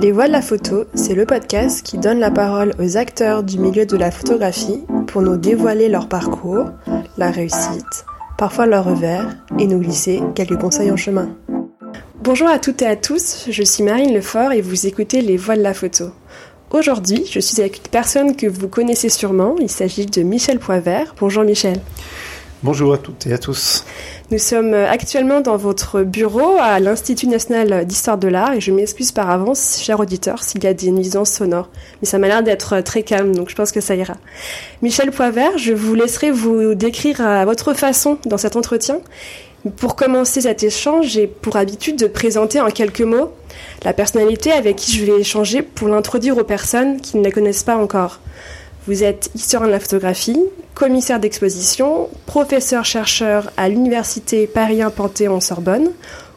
Les Voix de la photo, c'est le podcast qui donne la parole aux acteurs du milieu de la photographie pour nous dévoiler leur parcours, la réussite, parfois leur revers, et nous glisser quelques conseils en chemin. Bonjour à toutes et à tous, je suis Marine Lefort et vous écoutez Les Voix de la photo. Aujourd'hui, je suis avec une personne que vous connaissez sûrement, il s'agit de Michel Poivert. Bonjour Michel. Bonjour à toutes et à tous. Nous sommes actuellement dans votre bureau à l'Institut national d'histoire de l'art et je m'excuse par avance, cher auditeur, s'il y a des nuisances sonores. Mais ça m'a l'air d'être très calme, donc je pense que ça ira. Michel Poivert, je vous laisserai vous décrire à votre façon dans cet entretien. Pour commencer cet échange, j'ai pour habitude de présenter en quelques mots la personnalité avec qui je vais échanger pour l'introduire aux personnes qui ne la connaissent pas encore. Vous êtes historien de la photographie, commissaire d'exposition, professeur-chercheur à l'Université Paris 1 Panthéon-Sorbonne,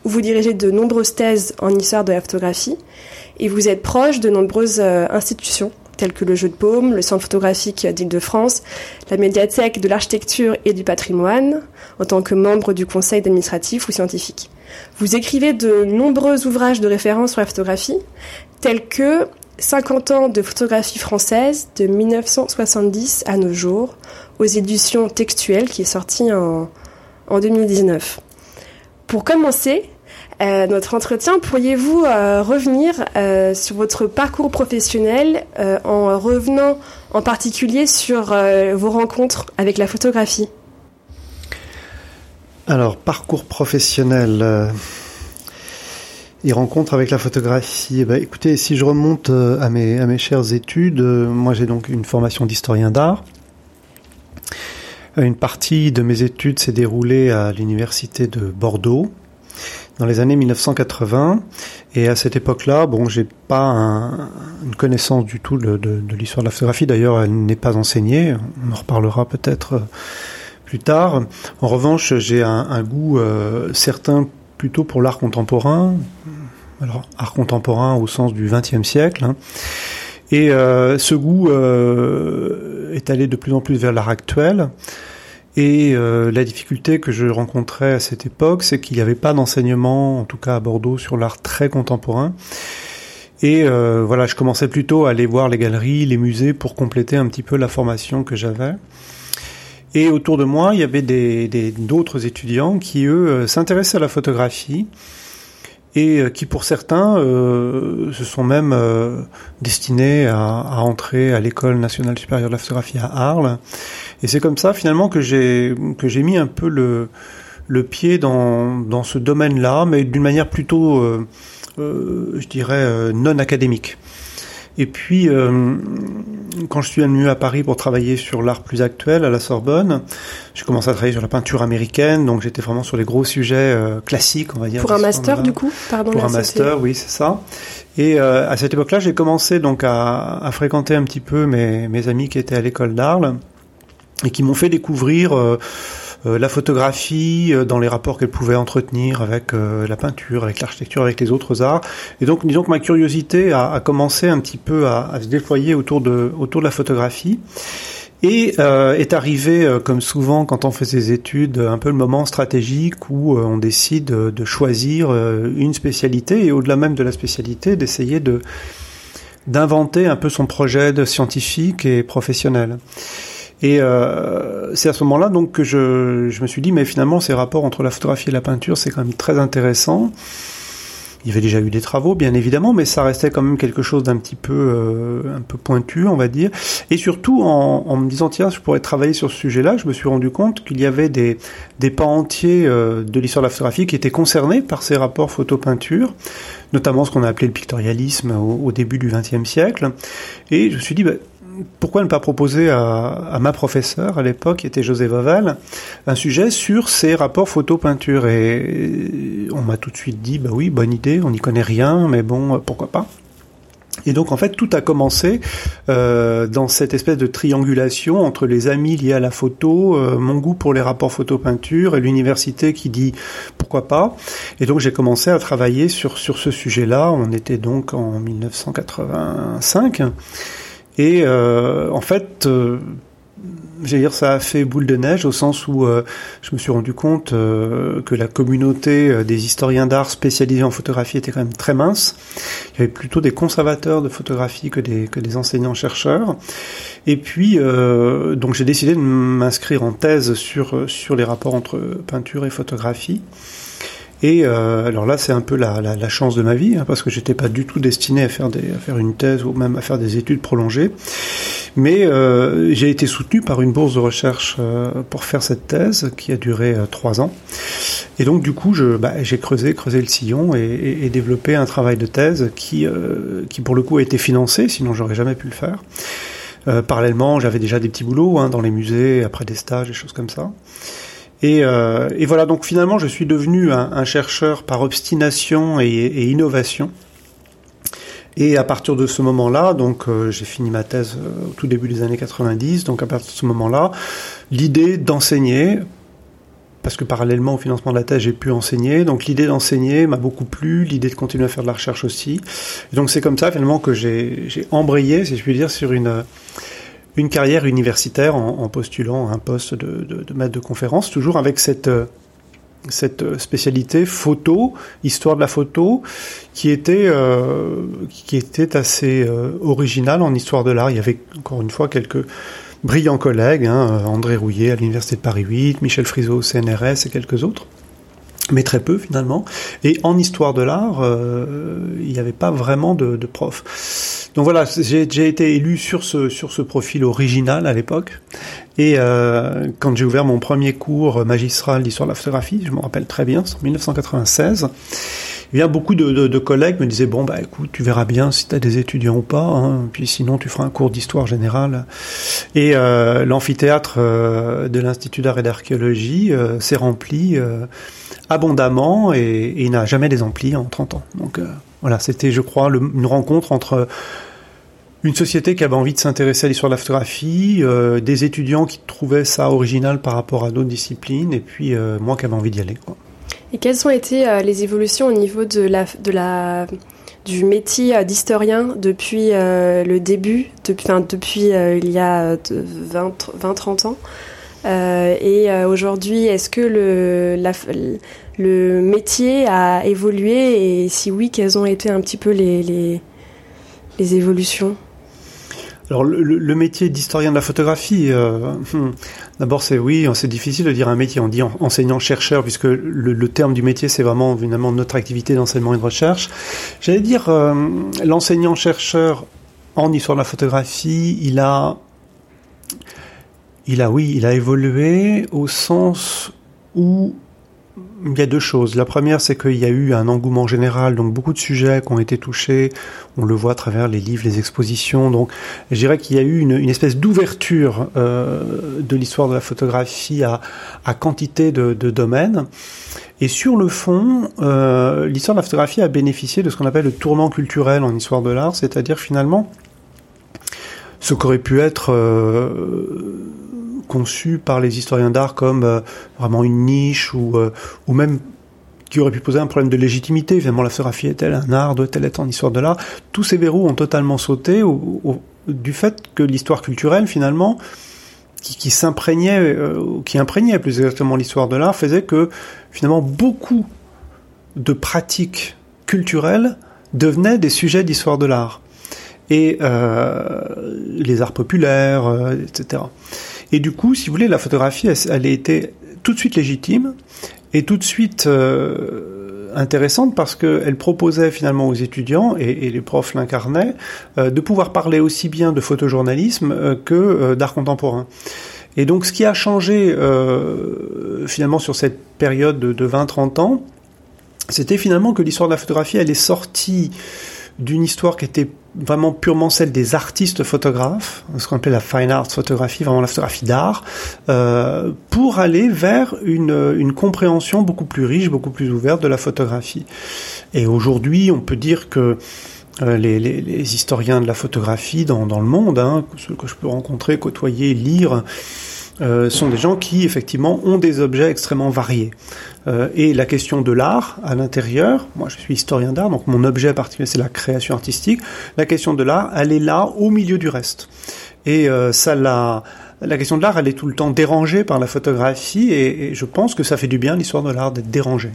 où vous dirigez de nombreuses thèses en histoire de la photographie, et vous êtes proche de nombreuses euh, institutions, telles que le Jeu de Paume, le Centre photographique d'Île-de-France, la médiathèque de l'architecture et du patrimoine, en tant que membre du conseil administratif ou scientifique. Vous écrivez de nombreux ouvrages de référence sur la photographie, tels que 50 ans de photographie française de 1970 à nos jours aux éditions textuelles qui est sorti en, en 2019. Pour commencer euh, notre entretien, pourriez-vous euh, revenir euh, sur votre parcours professionnel en revenant en particulier sur vos rencontres avec la photographie? Alors, parcours professionnel et rencontre avec la photographie. Eh ben, écoutez, si je remonte euh, à mes, chères études, euh, moi j'ai donc une formation d'historien d'art. Euh, Une partie de mes études s'est déroulée à l'université de Bordeaux dans les années 1980. Et à cette époque-là, bon, j'ai pas un- une connaissance du tout de, l'histoire de la photographie. D'ailleurs, elle n'est pas enseignée. On en reparlera peut-être plus tard. En revanche, j'ai un, goût certain plutôt pour l'art contemporain. Alors, art contemporain au sens du XXe siècle. hein. Et euh, ce goût euh, est allé de plus en plus vers l'art actuel. Et euh, la difficulté que je rencontrais à cette époque, c'est qu'il n'y avait pas d'enseignement, en tout cas à Bordeaux, sur l'art très contemporain. Et voilà, je commençais plutôt à aller voir les galeries, les musées pour compléter un petit peu la formation que j'avais. Et autour de moi, il y avait des des- d'autres étudiants qui, eux, euh, s'intéressaient à la photographie et euh, qui, pour certains, euh, se sont même euh, destinés à, à entrer à l'école nationale supérieure de la photographie à Arles. Et c'est comme ça, finalement, que j'ai que j'ai mis un peu le le pied dans dans ce domaine-là, mais d'une manière plutôt, euh, euh, je dirais, non académique. Et puis, euh, quand je suis venu à Paris pour travailler sur l'art plus actuel à la Sorbonne, j'ai commencé à travailler sur la peinture américaine, donc j'étais vraiment sur les gros sujets euh, classiques, on va dire. Pour un master du coup Pardon, Pour un master, oui, c'est ça. Et euh, à cette époque-là, j'ai commencé donc à, à fréquenter un petit peu mes, mes amis qui étaient à l'école d'Arles et qui m'ont fait découvrir euh, la photographie euh, dans les rapports qu'elle pouvait entretenir avec euh, la peinture, avec l'architecture, avec les autres arts. Et donc, disons que ma curiosité a, a commencé un petit peu à, à se déployer autour de, autour de la photographie. Et euh, est arrivé, euh, comme souvent quand on fait ses études, un peu le moment stratégique où euh, on décide euh, de choisir euh, une spécialité et au-delà même de la spécialité, d'essayer de d'inventer un peu son projet de scientifique et professionnel. Et euh, c'est à ce moment-là donc que je, me suis dit, mais finalement, ces rapports entre la photographie et la peinture, c'est quand même très intéressant. Il y avait déjà eu des travaux, bien évidemment, mais ça restait quand même quelque chose d'un petit peu, euh, un peu pointu, on va dire. Et surtout, en, me disant, tiens, je pourrais travailler sur ce sujet-là, je me suis rendu compte qu'il y avait des, des pans entiers euh, de l'histoire de la photographie qui étaient concernés par ces rapports photo-peinture, notamment ce qu'on a appelé le pictorialisme au, au début du XXe siècle. Et je me suis dit, bah, pourquoi ne pas proposer à, ma professeure à l'époque, qui était José Vavel, un sujet sur ces rapports photo-peinture Et on m'a tout de suite dit, bah oui, bonne idée, on n'y connaît rien, mais bon, pourquoi pas et donc en fait tout a commencé euh, dans cette espèce de triangulation entre les amis liés à la photo, euh, mon goût pour les rapports photo-peinture et l'université qui dit pourquoi pas. Et donc j'ai commencé à travailler sur sur ce sujet-là. On était donc en 1985 et euh, en fait, euh, j'allais dire, ça a fait boule de neige au sens où euh, je me suis rendu compte euh, que la communauté euh, des historiens d'art spécialisés en photographie était quand même très mince. Il y avait plutôt des conservateurs de photographie que des, que des enseignants-chercheurs. Et puis, donc j'ai décidé de m'inscrire en thèse sur, sur les rapports entre peinture et photographie. Et euh, alors là, c'est un peu la, la, la, chance de ma vie, hein, parce que j'étais pas du tout destiné à faire, des, à faire une thèse ou même à faire des études prolongées. Mais euh, j'ai été soutenu par une bourse de recherche euh, pour faire cette thèse qui a duré euh, trois ans. Et donc du coup, bah, j'ai creusé, creusé le sillon et, et, et, développé un travail de thèse qui, euh, qui pour le coup a été financé, sinon j'aurais jamais pu le faire. parallèlement, j'avais déjà des petits boulots hein, dans les musées, après des stages, des choses comme ça. Et, euh, et, voilà, donc finalement, je suis devenu un, chercheur par obstination et, et, innovation. Et à partir de ce moment-là, donc euh, j'ai fini ma thèse euh, au tout début des années 90. Donc à partir de ce moment-là, l'idée d'enseigner, parce que parallèlement au financement de la thèse, j'ai pu enseigner. Donc l'idée d'enseigner m'a beaucoup plu, l'idée de continuer à faire de la recherche aussi. Et donc c'est comme ça finalement que j'ai embrayé, si je puis dire, sur une une carrière universitaire en, en postulant un poste de, de, de, maître de conférence, toujours avec cette, euh, cette spécialité photo, histoire de la photo, qui était, euh, qui était assez euh, originale en histoire de l'art. Il y avait encore une fois quelques brillants collègues, hein, André Rouillet à l'Université de Paris 8, Michel Friseau au CNRS et quelques autres mais très peu finalement. Et en histoire de l'art, euh, il n'y avait pas vraiment de, de prof. Donc voilà, j'ai été élu sur ce sur ce profil original à l'époque. Et euh, quand j'ai ouvert mon premier cours magistral d'histoire de la photographie, je me rappelle très bien, c'est en 1996. Eh bien, beaucoup de, collègues me disaient bon bah écoute, tu verras bien si tu as des étudiants ou pas, hein, puis sinon tu feras un cours d'histoire générale. Et euh, l'amphithéâtre euh, de l'Institut d'art et d'archéologie s'est rempli abondamment et, et il n'a jamais désempli en 30 ans. Donc voilà, c'était, je crois, une rencontre entre une société qui avait envie de s'intéresser à l'histoire de la photographie, euh, des étudiants qui trouvaient ça original par rapport à d'autres disciplines, et puis euh, moi qui avais envie d'y aller. Et quelles ont été euh, les évolutions au niveau de la, du métier d'historien depuis le début, enfin, depuis il y a 20-30 ans? Et aujourd'hui, est-ce que le, métier a évolué et si oui, quelles ont été un petit peu les, évolutions? Alors le, métier d'historien de la photographie, euh, hmm, d'abord c'est oui, c'est difficile de dire un métier. On dit enseignant-chercheur puisque le, terme du métier c'est vraiment finalement notre activité d'enseignement et de recherche. J'allais dire euh, l'enseignant-chercheur en histoire de la photographie, il a, il a oui, il a évolué au sens où il y a deux choses. La première, c'est qu'il y a eu un engouement général, donc beaucoup de sujets qui ont été touchés. On le voit à travers les livres, les expositions. Donc, je dirais qu'il y a eu une, espèce d'ouverture euh, de l'histoire de la photographie à, quantité de, de, domaines. Et sur le fond, euh, l'histoire de la photographie a bénéficié de ce qu'on appelle le tournant culturel en histoire de l'art, c'est-à-dire finalement ce qu'aurait pu être euh, conçu par les historiens d'art comme euh, vraiment une niche ou, euh, ou même qui aurait pu poser un problème de légitimité. Finalement, la photographie est-elle un art Doit-elle être en histoire de l'art Tous ces verrous ont totalement sauté au, au, du fait que l'histoire culturelle, finalement, qui, s'imprégnait, qui imprégnait plus exactement l'histoire de l'art, faisait que finalement beaucoup de pratiques culturelles devenaient des sujets d'histoire de l'art. Et euh, les arts populaires, euh, etc. Et du coup, si vous voulez, la photographie, elle, elle a été tout de suite légitime et tout de suite euh, intéressante parce qu'elle proposait finalement aux étudiants, et, les profs l'incarnaient, euh, de pouvoir parler aussi bien de photojournalisme euh, que d'art contemporain. Et donc ce qui a changé finalement sur cette période de, de 20-30 ans, c'était finalement que l'histoire de la photographie, elle est sortie d'une histoire qui était vraiment purement celle des artistes photographes, ce qu'on appelle la fine art photographie, vraiment la photographie d'art, euh, pour aller vers une, une compréhension beaucoup plus riche, beaucoup plus ouverte de la photographie. Et aujourd'hui, on peut dire que euh, les, les, les, historiens de la photographie dans, dans le monde, hein, ceux que je peux rencontrer, côtoyer, lire, euh, sont des gens qui effectivement ont des objets extrêmement variés. Euh, et la question de l'art à l'intérieur, moi je suis historien d'art, donc mon objet particulier c'est la création artistique, la question de l'art, elle est là au milieu du reste. Et euh, ça l'a la question de l'art, elle est tout le temps dérangée par la photographie, et, je pense que ça fait du bien l'histoire de l'art d'être dérangée.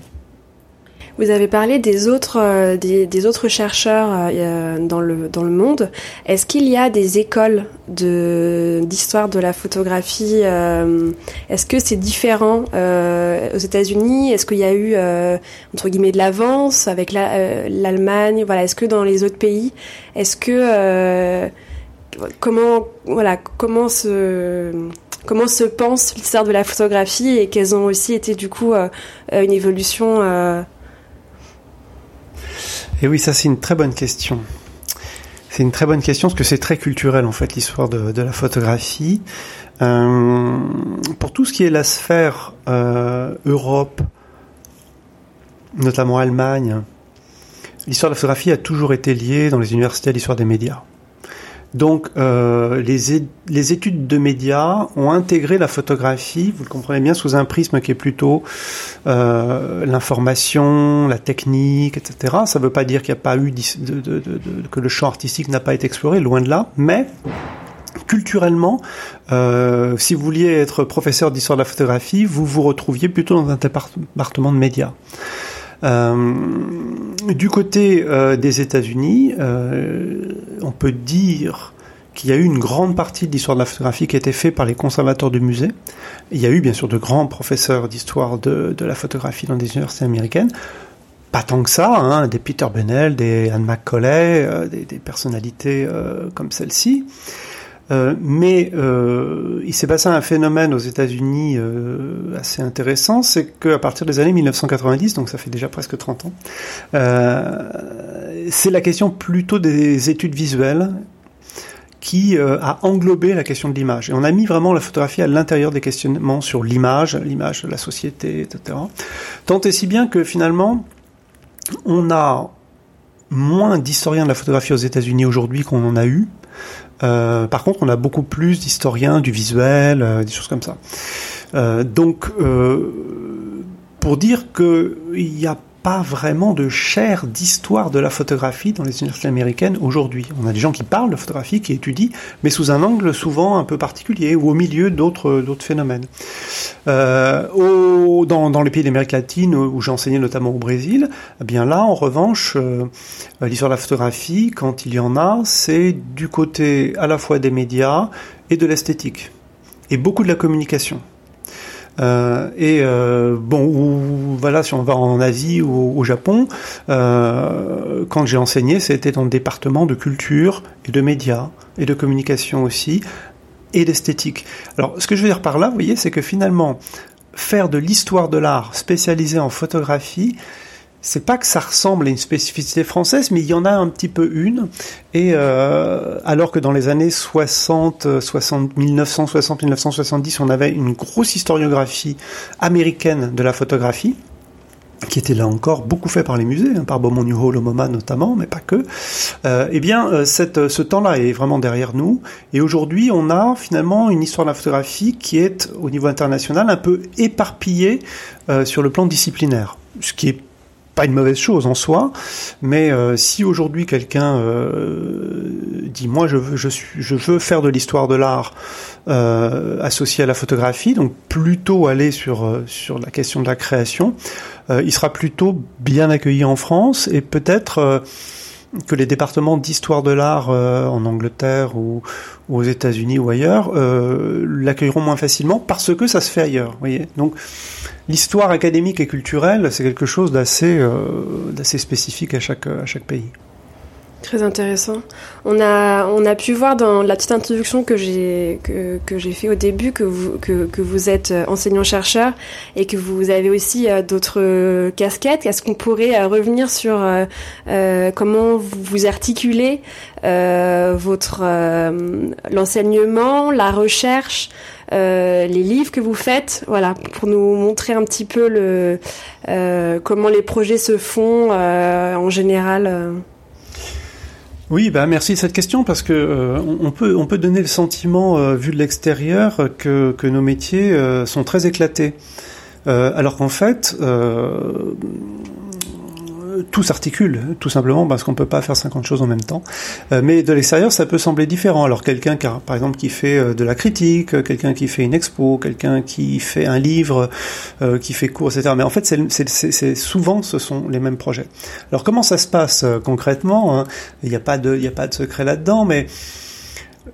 Vous avez parlé des autres, euh, des, autres chercheurs euh, dans, le, dans le monde. Est-ce qu'il y a des écoles d'histoire de la photographie euh, Est-ce que c'est différent aux États-Unis? Est-ce qu'il y a eu, entre guillemets, de l'avance avec l'Allemagne? Voilà. Est-ce que dans les autres pays, est-ce que comment voilà comment se comment se pense l'histoire de la photographie et quelles ont aussi été du coup euh, euh, une évolution euh... Et oui, ça c'est une très bonne question. C'est une très bonne question parce que c'est très culturel en fait l'histoire de, la photographie. Euh, pour tout ce qui est la sphère Europe, notamment Allemagne, l'histoire de la photographie a toujours été liée dans les universités à l'histoire des médias. Donc euh, les, les, études de médias ont intégré la photographie, vous le comprenez bien, sous un prisme qui est plutôt euh, l'information, la technique, etc. Ça ne veut pas dire qu'il n'y a pas eu que le champ artistique n'a pas été exploré, loin de là, mais culturellement, euh, si vous vouliez être professeur d'histoire de la photographie, vous vous retrouviez plutôt dans un département de médias. Euh, du côté euh, des États-Unis, euh, on peut dire qu'il y a eu une grande partie de l'histoire de la photographie qui a été faite par les conservateurs du musée. Il y a eu bien sûr de grands professeurs d'histoire de, la photographie dans des universités américaines. Pas tant que ça, hein, des Peter Bennell, des Anne McCauley, des, personnalités comme celle-ci. Euh, mais euh, il s'est passé un phénomène aux États-Unis euh, assez intéressant, c'est qu'à partir des années 1990, donc ça fait déjà presque 30 ans, c'est la question plutôt des études visuelles qui a englobé la question de l'image. Et on a mis vraiment la photographie à l'intérieur des questionnements sur l'image, l'image de la société, etc. Tant et si bien que finalement, on a moins d'historiens de la photographie aux États-Unis aujourd'hui qu'on en a eu. Euh, par contre, on a beaucoup plus d'historiens du visuel, euh, des choses comme ça. Euh, donc, pour dire qu'il n'y a pas vraiment de chair d'histoire de la photographie dans les universités américaines aujourd'hui. On a des gens qui parlent de photographie, qui étudient, mais sous un angle souvent un peu particulier ou au milieu d'autres phénomènes. Euh, dans, les pays d'Amérique latine où j'ai enseigné notamment au Brésil, eh bien là, en revanche, euh, l'histoire de la photographie, quand il y en a, c'est du côté à la fois des médias et de l'esthétique et beaucoup de la communication. Euh, et euh, bon, ou, voilà, si on va en Asie ou au Japon, euh, quand j'ai enseigné, c'était dans le département de culture et de médias et de communication aussi, et d'esthétique. Alors, ce que je veux dire par là, vous voyez, c'est que finalement, faire de l'histoire de l'art spécialisée en photographie, c'est pas que ça ressemble à une spécificité française, mais il y en a un petit peu une. Et euh, alors que dans les années 60, 60 1960, 1970, on avait une grosse historiographie américaine de la photographie qui était là encore beaucoup fait par les musées, hein, par Beaumont New Hall au MoMA notamment, mais pas que. Euh, eh bien, euh, ce temps-là est vraiment derrière nous. Et aujourd'hui, on a finalement une histoire de la photographie qui est, au niveau international, un peu éparpillée sur le plan disciplinaire, ce qui est pas une mauvaise chose en soi, mais euh, si aujourd'hui quelqu'un euh, dit moi je veux, je, veux faire de l'histoire de l'art euh, associé à la photographie, donc plutôt aller sur sur la question de la création, il sera plutôt bien accueilli en France et peut-être que les départements d'histoire de l'art en Angleterre ou, aux États-Unis ou ailleurs l'accueilleront moins facilement parce que ça se fait ailleurs. Donc l'histoire académique et culturelle, c'est quelque chose d'assez euh, spécifique à à chaque pays. Très intéressant. On a, on a pu voir dans la petite introduction que j'ai que, que fait au début que vous, que, que vous êtes enseignant-chercheur et que vous avez aussi euh, d'autres casquettes. Est-ce qu'on pourrait euh, revenir sur euh, comment vous articulez l'enseignement, la recherche les livres que vous faites, voilà, pour nous montrer un petit peu le, comment les projets se font en général. Oui, bah merci de cette question parce que on peut on peut donner le sentiment vu de l'extérieur que, que nos métiers sont très éclatés, alors qu'en fait tout s'articule, tout simplement parce qu'on peut pas faire 50 choses en même temps. Euh, mais de l'extérieur, ça peut sembler différent. Alors quelqu'un, par exemple, qui fait euh, de la critique, quelqu'un qui fait une expo, quelqu'un qui fait un livre, qui fait cours, etc. Mais en fait, c'est souvent, ce sont les mêmes projets. Alors comment ça se passe concrètement hein? Il n'y a pas de, il a pas de secret là-dedans, mais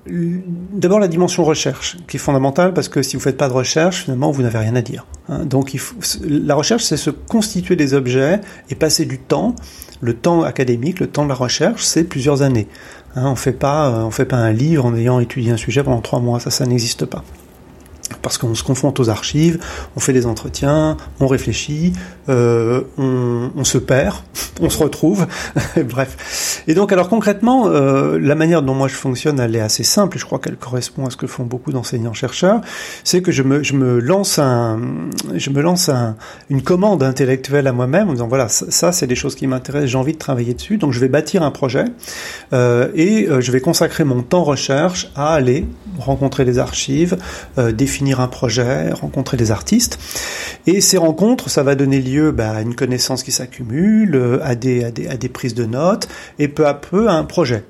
D'abord la dimension recherche, qui est fondamentale parce que si vous faites pas de recherche, finalement vous n'avez rien à dire. Hein. Donc la recherche, c'est se constituer des objets et passer du temps. Le temps académique, le temps de la recherche, c'est plusieurs années. Hein. on pas, on fait pas un livre en ayant étudié un sujet pendant trois mois. Ça n'existe pas parce qu'on se confronte aux archives, on fait des entretiens, on réfléchit, euh, on, on, se perd, on se retrouve, bref. Et donc alors concrètement, euh, la manière dont moi je fonctionne, elle est assez simple, et je crois qu'elle correspond à ce que font beaucoup d'enseignants-chercheurs, c'est que je me, je me lance, un, je me lance un, une commande intellectuelle à moi-même en disant voilà, ça, c'est des choses qui m'intéressent, j'ai envie de travailler dessus, donc je vais bâtir un projet, euh, et euh, je vais consacrer mon temps recherche à aller rencontrer les archives, euh, un projet, rencontrer des artistes. Et ces rencontres, ça va donner lieu bah, à une connaissance qui s'accumule, euh, à des, à, des, à des prises de notes, et peu à peu à un projet.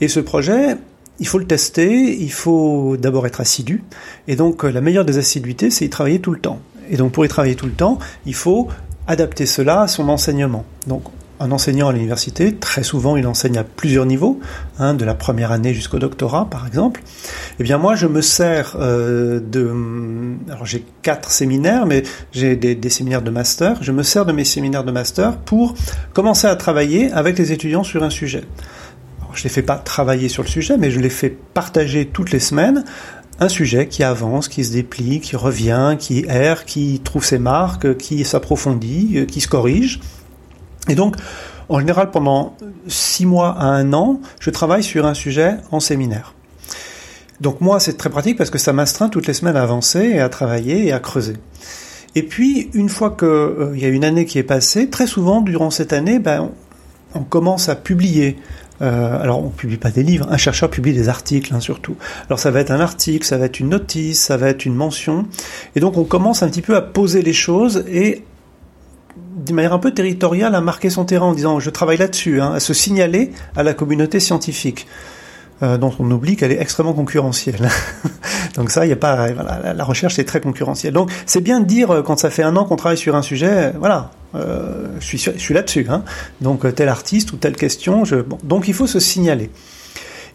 Et ce projet, il faut le tester, il faut d'abord être assidu. Et donc euh, la meilleure des assiduités, c'est y travailler tout le temps. Et donc pour y travailler tout le temps, il faut adapter cela à son enseignement. Donc un enseignant à l'université, très souvent il enseigne à plusieurs niveaux, hein, de la première année jusqu'au doctorat par exemple. Eh bien moi je me sers euh, de... Alors j'ai quatre séminaires, mais j'ai des, séminaires de master. Je me sers de mes séminaires de master pour commencer à travailler avec les étudiants sur un sujet. Je les fais pas travailler sur le sujet, mais je les fais partager toutes les semaines un sujet qui avance, qui se déplie, qui revient, qui erre, qui trouve ses marques, qui s'approfondit, qui se corrige. Et donc, en général, pendant six mois à un an, je travaille sur un sujet en séminaire. Donc moi, c'est très pratique parce que ça m'astreint toutes les semaines à avancer et à travailler et à creuser. Et puis, une fois qu'il euh, y a une année qui est passée, très souvent, durant cette année, ben, on, commence à publier. Euh, alors, on publie pas des livres. Un chercheur publie des articles, hein, surtout. Alors, ça va être un article, ça va être une notice, ça va être une mention. Et donc, on commence un petit peu à poser les choses et d'une manière un peu territoriale, à marquer son terrain en disant je travaille là-dessus, hein, à se signaler à la communauté scientifique. Euh, dont on oublie qu'elle est extrêmement concurrentielle. Donc ça, il y a pas, voilà, la recherche est très concurrentielle. Donc c'est bien de dire euh, quand ça fait un an qu'on travaille sur un sujet, voilà, euh, je suis, je suis là-dessus. Hein. Donc tel artiste ou telle question, donc il faut se signaler.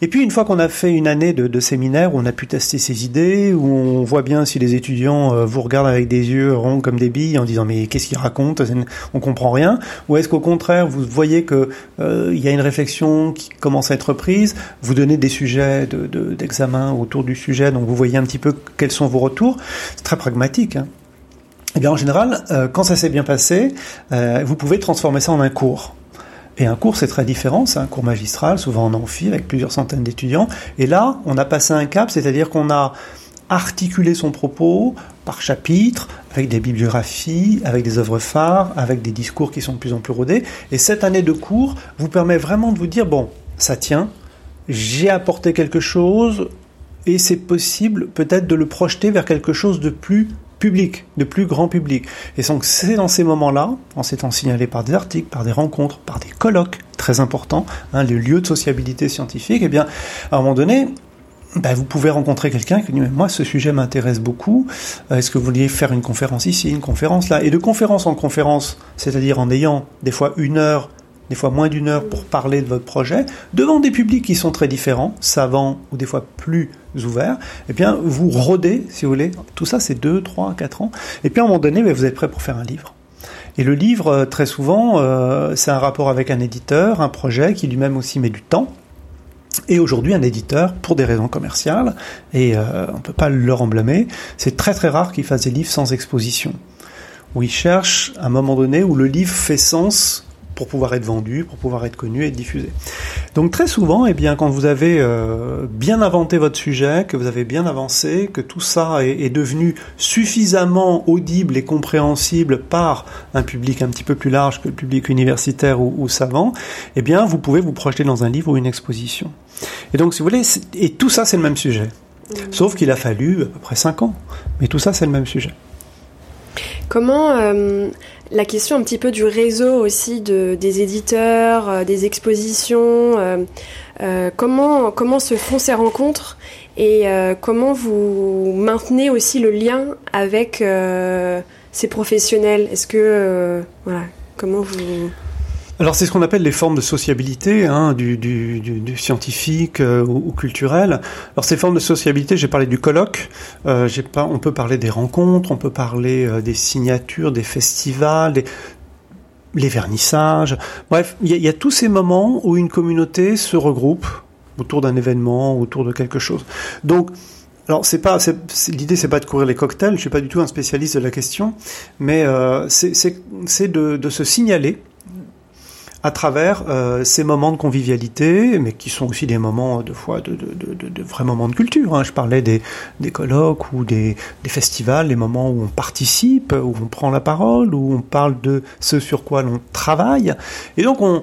Et puis une fois qu'on a fait une année de, séminaire où on a pu tester ses idées, où on voit bien si les étudiants euh, vous regardent avec des yeux ronds comme des billes en disant mais qu'est-ce qu'ils racontent, on comprend rien, ou est-ce qu'au contraire vous voyez que euh, il y a une réflexion qui commence à être prise, vous donnez des sujets d'examen de, autour du sujet, donc vous voyez un petit peu quels sont vos retours. C'est très pragmatique. Hein. Et eh bien en général, euh, quand ça s'est bien passé, vous pouvez transformer ça en un cours. Et un cours, c'est très différent, c'est un cours magistral, souvent en amphi, avec plusieurs centaines d'étudiants. Et là, on a passé un cap, c'est-à-dire qu'on a articulé son propos par chapitre, avec des bibliographies, avec des œuvres phares, avec des discours qui sont de plus en plus rodés. Et cette année de cours vous permet vraiment de vous dire, bon, ça tient, j'ai apporté quelque chose, et c'est possible peut-être de le projeter vers quelque chose de plus public, de plus grand public. Et donc c'est dans ces moments-là, en s'étant signalé par des articles, par des rencontres, par des colloques, très importants, hein, les lieux de sociabilité scientifique, et eh bien, à un moment donné, ben, vous pouvez rencontrer quelqu'un qui dit moi ce sujet m'intéresse beaucoup. Euh, est-ce que vous vouliez faire une conférence ici, une conférence là? Et de conférence en conférence, c'est-à-dire en ayant des fois une heure des fois moins d'une heure pour parler de votre projet, devant des publics qui sont très différents, savants ou des fois plus ouverts, eh bien, vous rodez, si vous voulez. Tout ça, c'est 2, 3, 4 ans. Et puis, à un moment donné, vous êtes prêt pour faire un livre. Et le livre, euh, très souvent, euh, c'est un rapport avec un éditeur, un projet qui lui-même aussi met du temps. Et aujourd'hui, un éditeur, pour des raisons commerciales, et euh, on ne peut pas leur en blâmer, c'est très très rare qu'il fasse des livres sans exposition. Où il cherche un moment donné où le livre fait sens pour pouvoir être vendu, pour pouvoir être connu et être diffusé. Donc très souvent, eh bien, quand vous avez euh, bien inventé votre sujet, que vous avez bien avancé, que tout ça est, devenu suffisamment audible et compréhensible par un public un petit peu plus large que le public universitaire ou, ou savant, eh bien, vous pouvez vous projeter dans un livre ou une exposition. Et donc, si vous voulez, et tout ça, c'est le même sujet. Sauf qu'il a fallu à peu près 5 ans. Mais tout ça, c'est le même sujet. Comment la question un petit peu du réseau aussi de, des éditeurs, des expositions, comment comment se font ces rencontres et comment vous maintenez aussi le lien avec ces professionnels? Est-ce que voilà comment vous alors c'est ce qu'on appelle les formes de sociabilité, hein, du, scientifique euh, ou, culturel. Alors ces formes de sociabilité, j'ai parlé du colloque, euh, on peut parler des rencontres, on peut parler euh, des signatures, des festivals, des, les vernissages. Bref, il y, a tous ces moments où une communauté se regroupe autour d'un événement, autour de quelque chose. Donc alors c'est pas l'idée c'est pas de courir les cocktails, je suis pas du tout un spécialiste de la question, mais c'est de se signaler à travers euh, ces moments de convivialité, mais qui sont aussi des moments de fois de, de, de, de vrais moments de culture. Hein. Je parlais des, des colloques ou des, des, festivals, les moments où on participe, où on prend la parole, où on parle de ce sur quoi l'on travaille. Et donc on,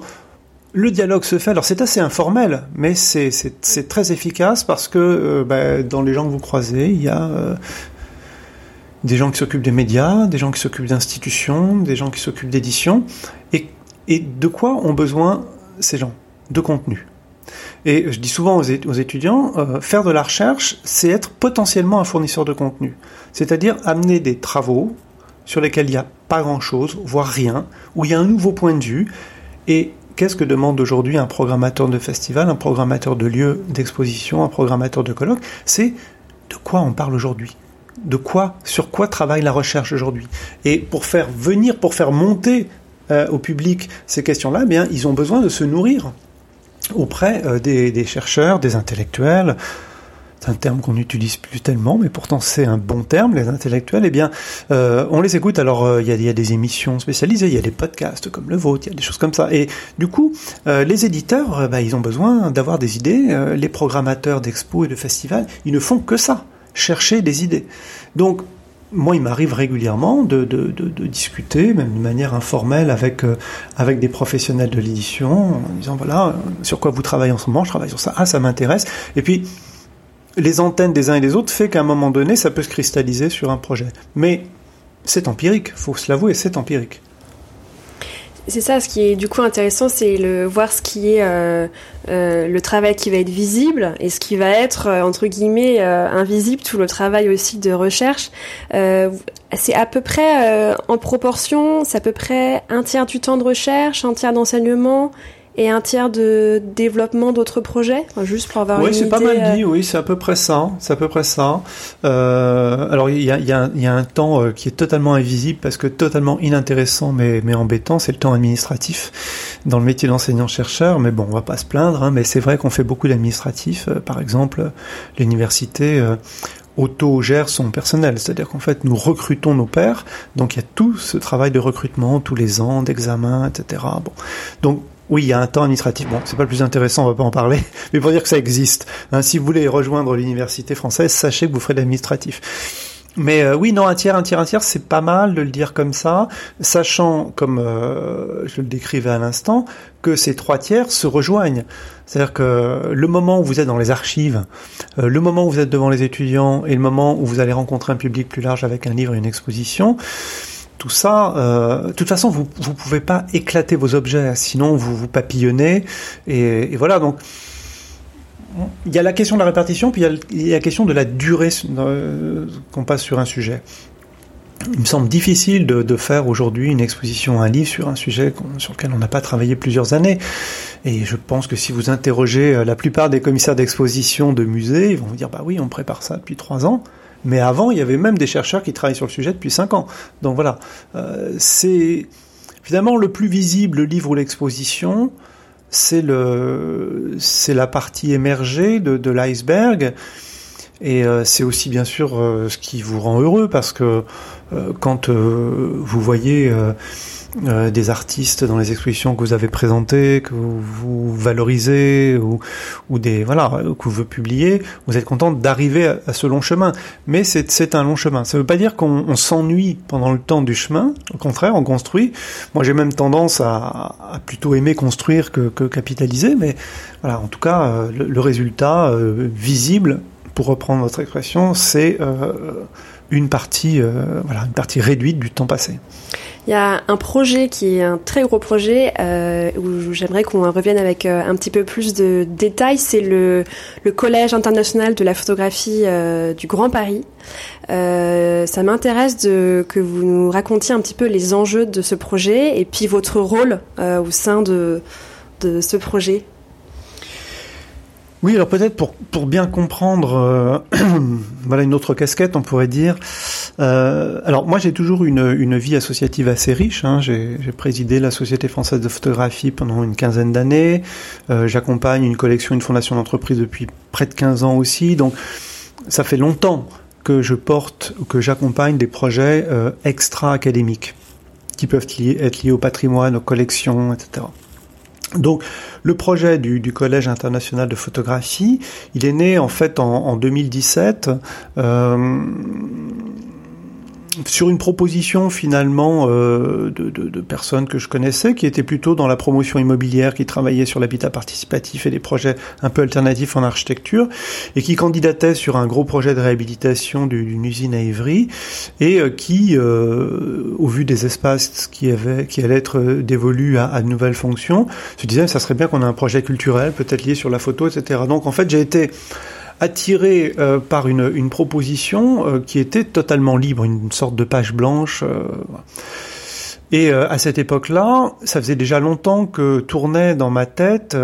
le dialogue se fait. Alors c'est assez informel, mais c'est très efficace parce que euh, bah, dans les gens que vous croisez, il y a euh, des gens qui s'occupent des médias, des gens qui s'occupent d'institutions, des gens qui s'occupent d'édition, et et de quoi ont besoin ces gens De contenu? Et je dis souvent aux, étudiants, euh, faire de la recherche, c'est être potentiellement un fournisseur de contenu. C'est-à-dire amener des travaux sur lesquels il n'y a pas grand-chose, voire rien, où il y a un nouveau point de vue. Et qu'est-ce que demande aujourd'hui un programmateur de festival, un programmateur de lieu d'exposition, un programmateur de colloque C'est de quoi on parle aujourd'hui? De quoi, sur quoi travaille la recherche aujourd'hui? Et pour faire venir, pour faire monter euh, au public ces questions-là, eh bien, ils ont besoin de se nourrir auprès euh, des, chercheurs, des intellectuels. C'est un terme qu'on n'utilise plus tellement, mais pourtant c'est un bon terme, les intellectuels. Eh bien, euh, on les écoute. Alors, il y, a, des émissions spécialisées, il y a des podcasts comme le vôtre, il y a des choses comme ça. Et du coup, les éditeurs, bah, ils ont besoin d'avoir des idées. les programmateurs d'expos et de festivals, ils ne font que ça, chercher des idées. Donc, moi, il m'arrive régulièrement de, de, de, discuter, même de manière informelle, avec, euh, des professionnels de l'édition, en disant voilà, sur quoi vous travaillez en ce moment, je travaille sur ça, ah, ça m'intéresse. Et puis, les antennes des uns et des autres fait qu'à un moment donné, ça peut se cristalliser sur un projet. Mais c'est empirique, faut se l'avouer, c'est empirique. C'est ça, ce qui est du coup intéressant, c'est le voir ce qui est euh, euh, le travail qui va être visible et ce qui va être euh, entre guillemets invisible, tout le travail aussi de recherche. c'est à peu près en proportion, c'est à peu près un tiers du temps de recherche, un tiers d'enseignement et un tiers de développement d'autres projets Juste pour avoir oui, une idée. Oui, c'est pas mal dit, oui, c'est à peu près ça. C'est à peu près ça. Euh, alors, il y a, y, a, y a, un temps euh, qui est totalement invisible parce que totalement inintéressant mais, mais embêtant, c'est le temps administratif dans le métier d'enseignant-chercheur. Mais bon, on va pas se plaindre, hein, mais c'est vrai qu'on fait beaucoup d'administratif. Euh, par exemple, l'université euh, auto-gère son personnel. C'est-à-dire qu'en fait, nous recrutons nos pairs. Donc, il y a tout ce travail de recrutement tous les ans, d'examen, etc. Bon. Donc, oui, il y a un temps administratif. Bon, c'est pas le plus intéressant, on va pas en parler, mais pour dire que ça existe. Hein, si vous voulez rejoindre l'université française, sachez que vous ferez de l'administratif. Mais euh, oui, non, un tiers, un tiers, un tiers, c'est pas mal de le dire comme ça, sachant, comme euh, je le décrivais à l'instant, que ces trois tiers se rejoignent. C'est-à-dire que le moment où vous êtes dans les archives, euh, le moment où vous êtes devant les étudiants et le moment où vous allez rencontrer un public plus large avec un livre et une exposition, tout ça, euh, de toute façon, vous ne pouvez pas éclater vos objets, sinon vous vous papillonnez. Et, voilà, donc il y a la question de la répartition, puis il y a, la question de la durée euh, qu'on passe sur un sujet. Il me semble difficile de, faire aujourd'hui une exposition, un livre sur un sujet sur lequel on n'a pas travaillé plusieurs années. Et je pense que si vous interrogez euh, la plupart des commissaires d'exposition de musées, ils vont vous dire bah oui, on prépare ça depuis trois ans. Mais avant, il y avait même des chercheurs qui travaillaient sur le sujet depuis 5 ans. Donc voilà, euh, c'est finalement le plus visible, le livre ou l'exposition, c'est le, c'est la partie émergée de, l'iceberg. Et euh, c'est aussi bien sûr euh, ce qui vous rend heureux parce que quand vous voyez euh, des artistes dans les expositions que vous avez présentées, que vous, valorisez ou, ou, des voilà que vous publiez, vous êtes content d'arriver à, ce long chemin. Mais c'est un long chemin. Ça ne veut pas dire qu'on s'ennuie pendant le temps du chemin. Au contraire, on construit. Moi, j'ai même tendance à, à, plutôt aimer construire que, que, capitaliser. Mais voilà, en tout cas, euh, le, résultat euh, visible, pour reprendre votre expression, c'est une partie, voilà, une partie réduite du temps passé. Il y a un projet qui est un très gros projet euh, où j'aimerais qu'on revienne avec euh, un petit peu plus de détails. C'est le, le Collège international de la photographie euh, du Grand Paris. Euh, ça m'intéresse que vous nous racontiez un petit peu les enjeux de ce projet et puis votre rôle euh, au sein de, de ce projet. Oui, alors peut-être pour, pour bien comprendre, euh, voilà une autre casquette, on pourrait dire. Euh, alors moi, j'ai toujours une, une vie associative assez riche. Hein. J'ai présidé la Société française de photographie pendant une quinzaine d'années. Euh, J'accompagne une collection, une fondation d'entreprise depuis près de 15 ans aussi. Donc, ça fait longtemps que je porte ou que j'accompagne des projets extra-académiques qui peuvent être liés au patrimoine, aux collections, etc. Donc, le projet du, Collège international de photographie, il est né en fait en, en 2017. Euh, sur une proposition finalement euh, de, de, de, personnes que je connaissais qui étaient plutôt dans la promotion immobilière, qui travaillaient sur l'habitat participatif et des projets un peu alternatifs en architecture, et qui candidataient sur un gros projet de réhabilitation d'une usine à Ivry, et euh, qui, euh, au vu des espaces qui, avaient, qui allaient être dévolus à, à de nouvelles fonctions, se disaient ça serait bien qu'on ait un projet culturel, peut-être lié sur la photo, etc. Donc en fait j'ai été attiré euh, par une, proposition euh, qui était totalement libre, une sorte de page blanche. Euh, et à cette époque-là, ça faisait déjà longtemps que tournait dans ma tête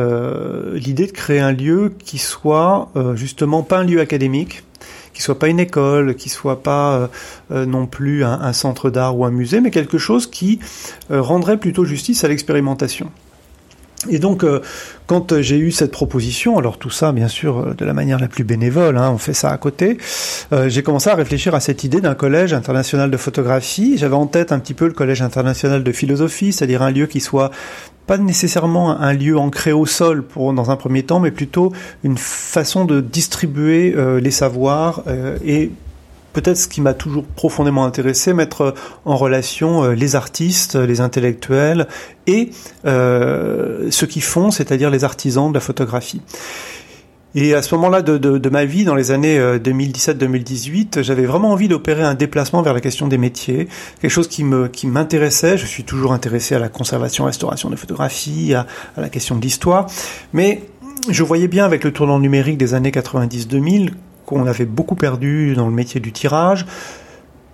l'idée de créer un lieu qui soit justement pas un lieu académique, qui soit pas une école, qui soit pas non plus un centre d'art ou un musée, mais quelque chose qui rendrait plutôt justice à l'expérimentation. Et donc, euh, quand j'ai eu cette proposition, alors tout ça, bien sûr, euh, de la manière la plus bénévole, hein, on fait ça à côté, euh, j'ai commencé à réfléchir à cette idée d'un collège international de photographie. J'avais en tête un petit peu le collège international de philosophie, c'est-à-dire un lieu qui soit pas nécessairement un lieu ancré au sol pour dans un premier temps, mais plutôt une façon de distribuer les savoirs et peut-être ce qui m'a toujours profondément intéressé, mettre en relation euh, les artistes, les intellectuels et euh, ceux qui font, c'est-à-dire les artisans de la photographie. Et à ce moment-là de, ma vie, dans les années 2017-2018, euh, j'avais vraiment envie d'opérer un déplacement vers la question des métiers, quelque chose qui m'intéressait. Je suis toujours intéressé à la conservation, restauration des photographies, à la question de l'histoire, mais je voyais bien avec le tournant numérique des années 90-2000 qu'on avait beaucoup perdu dans le métier du tirage.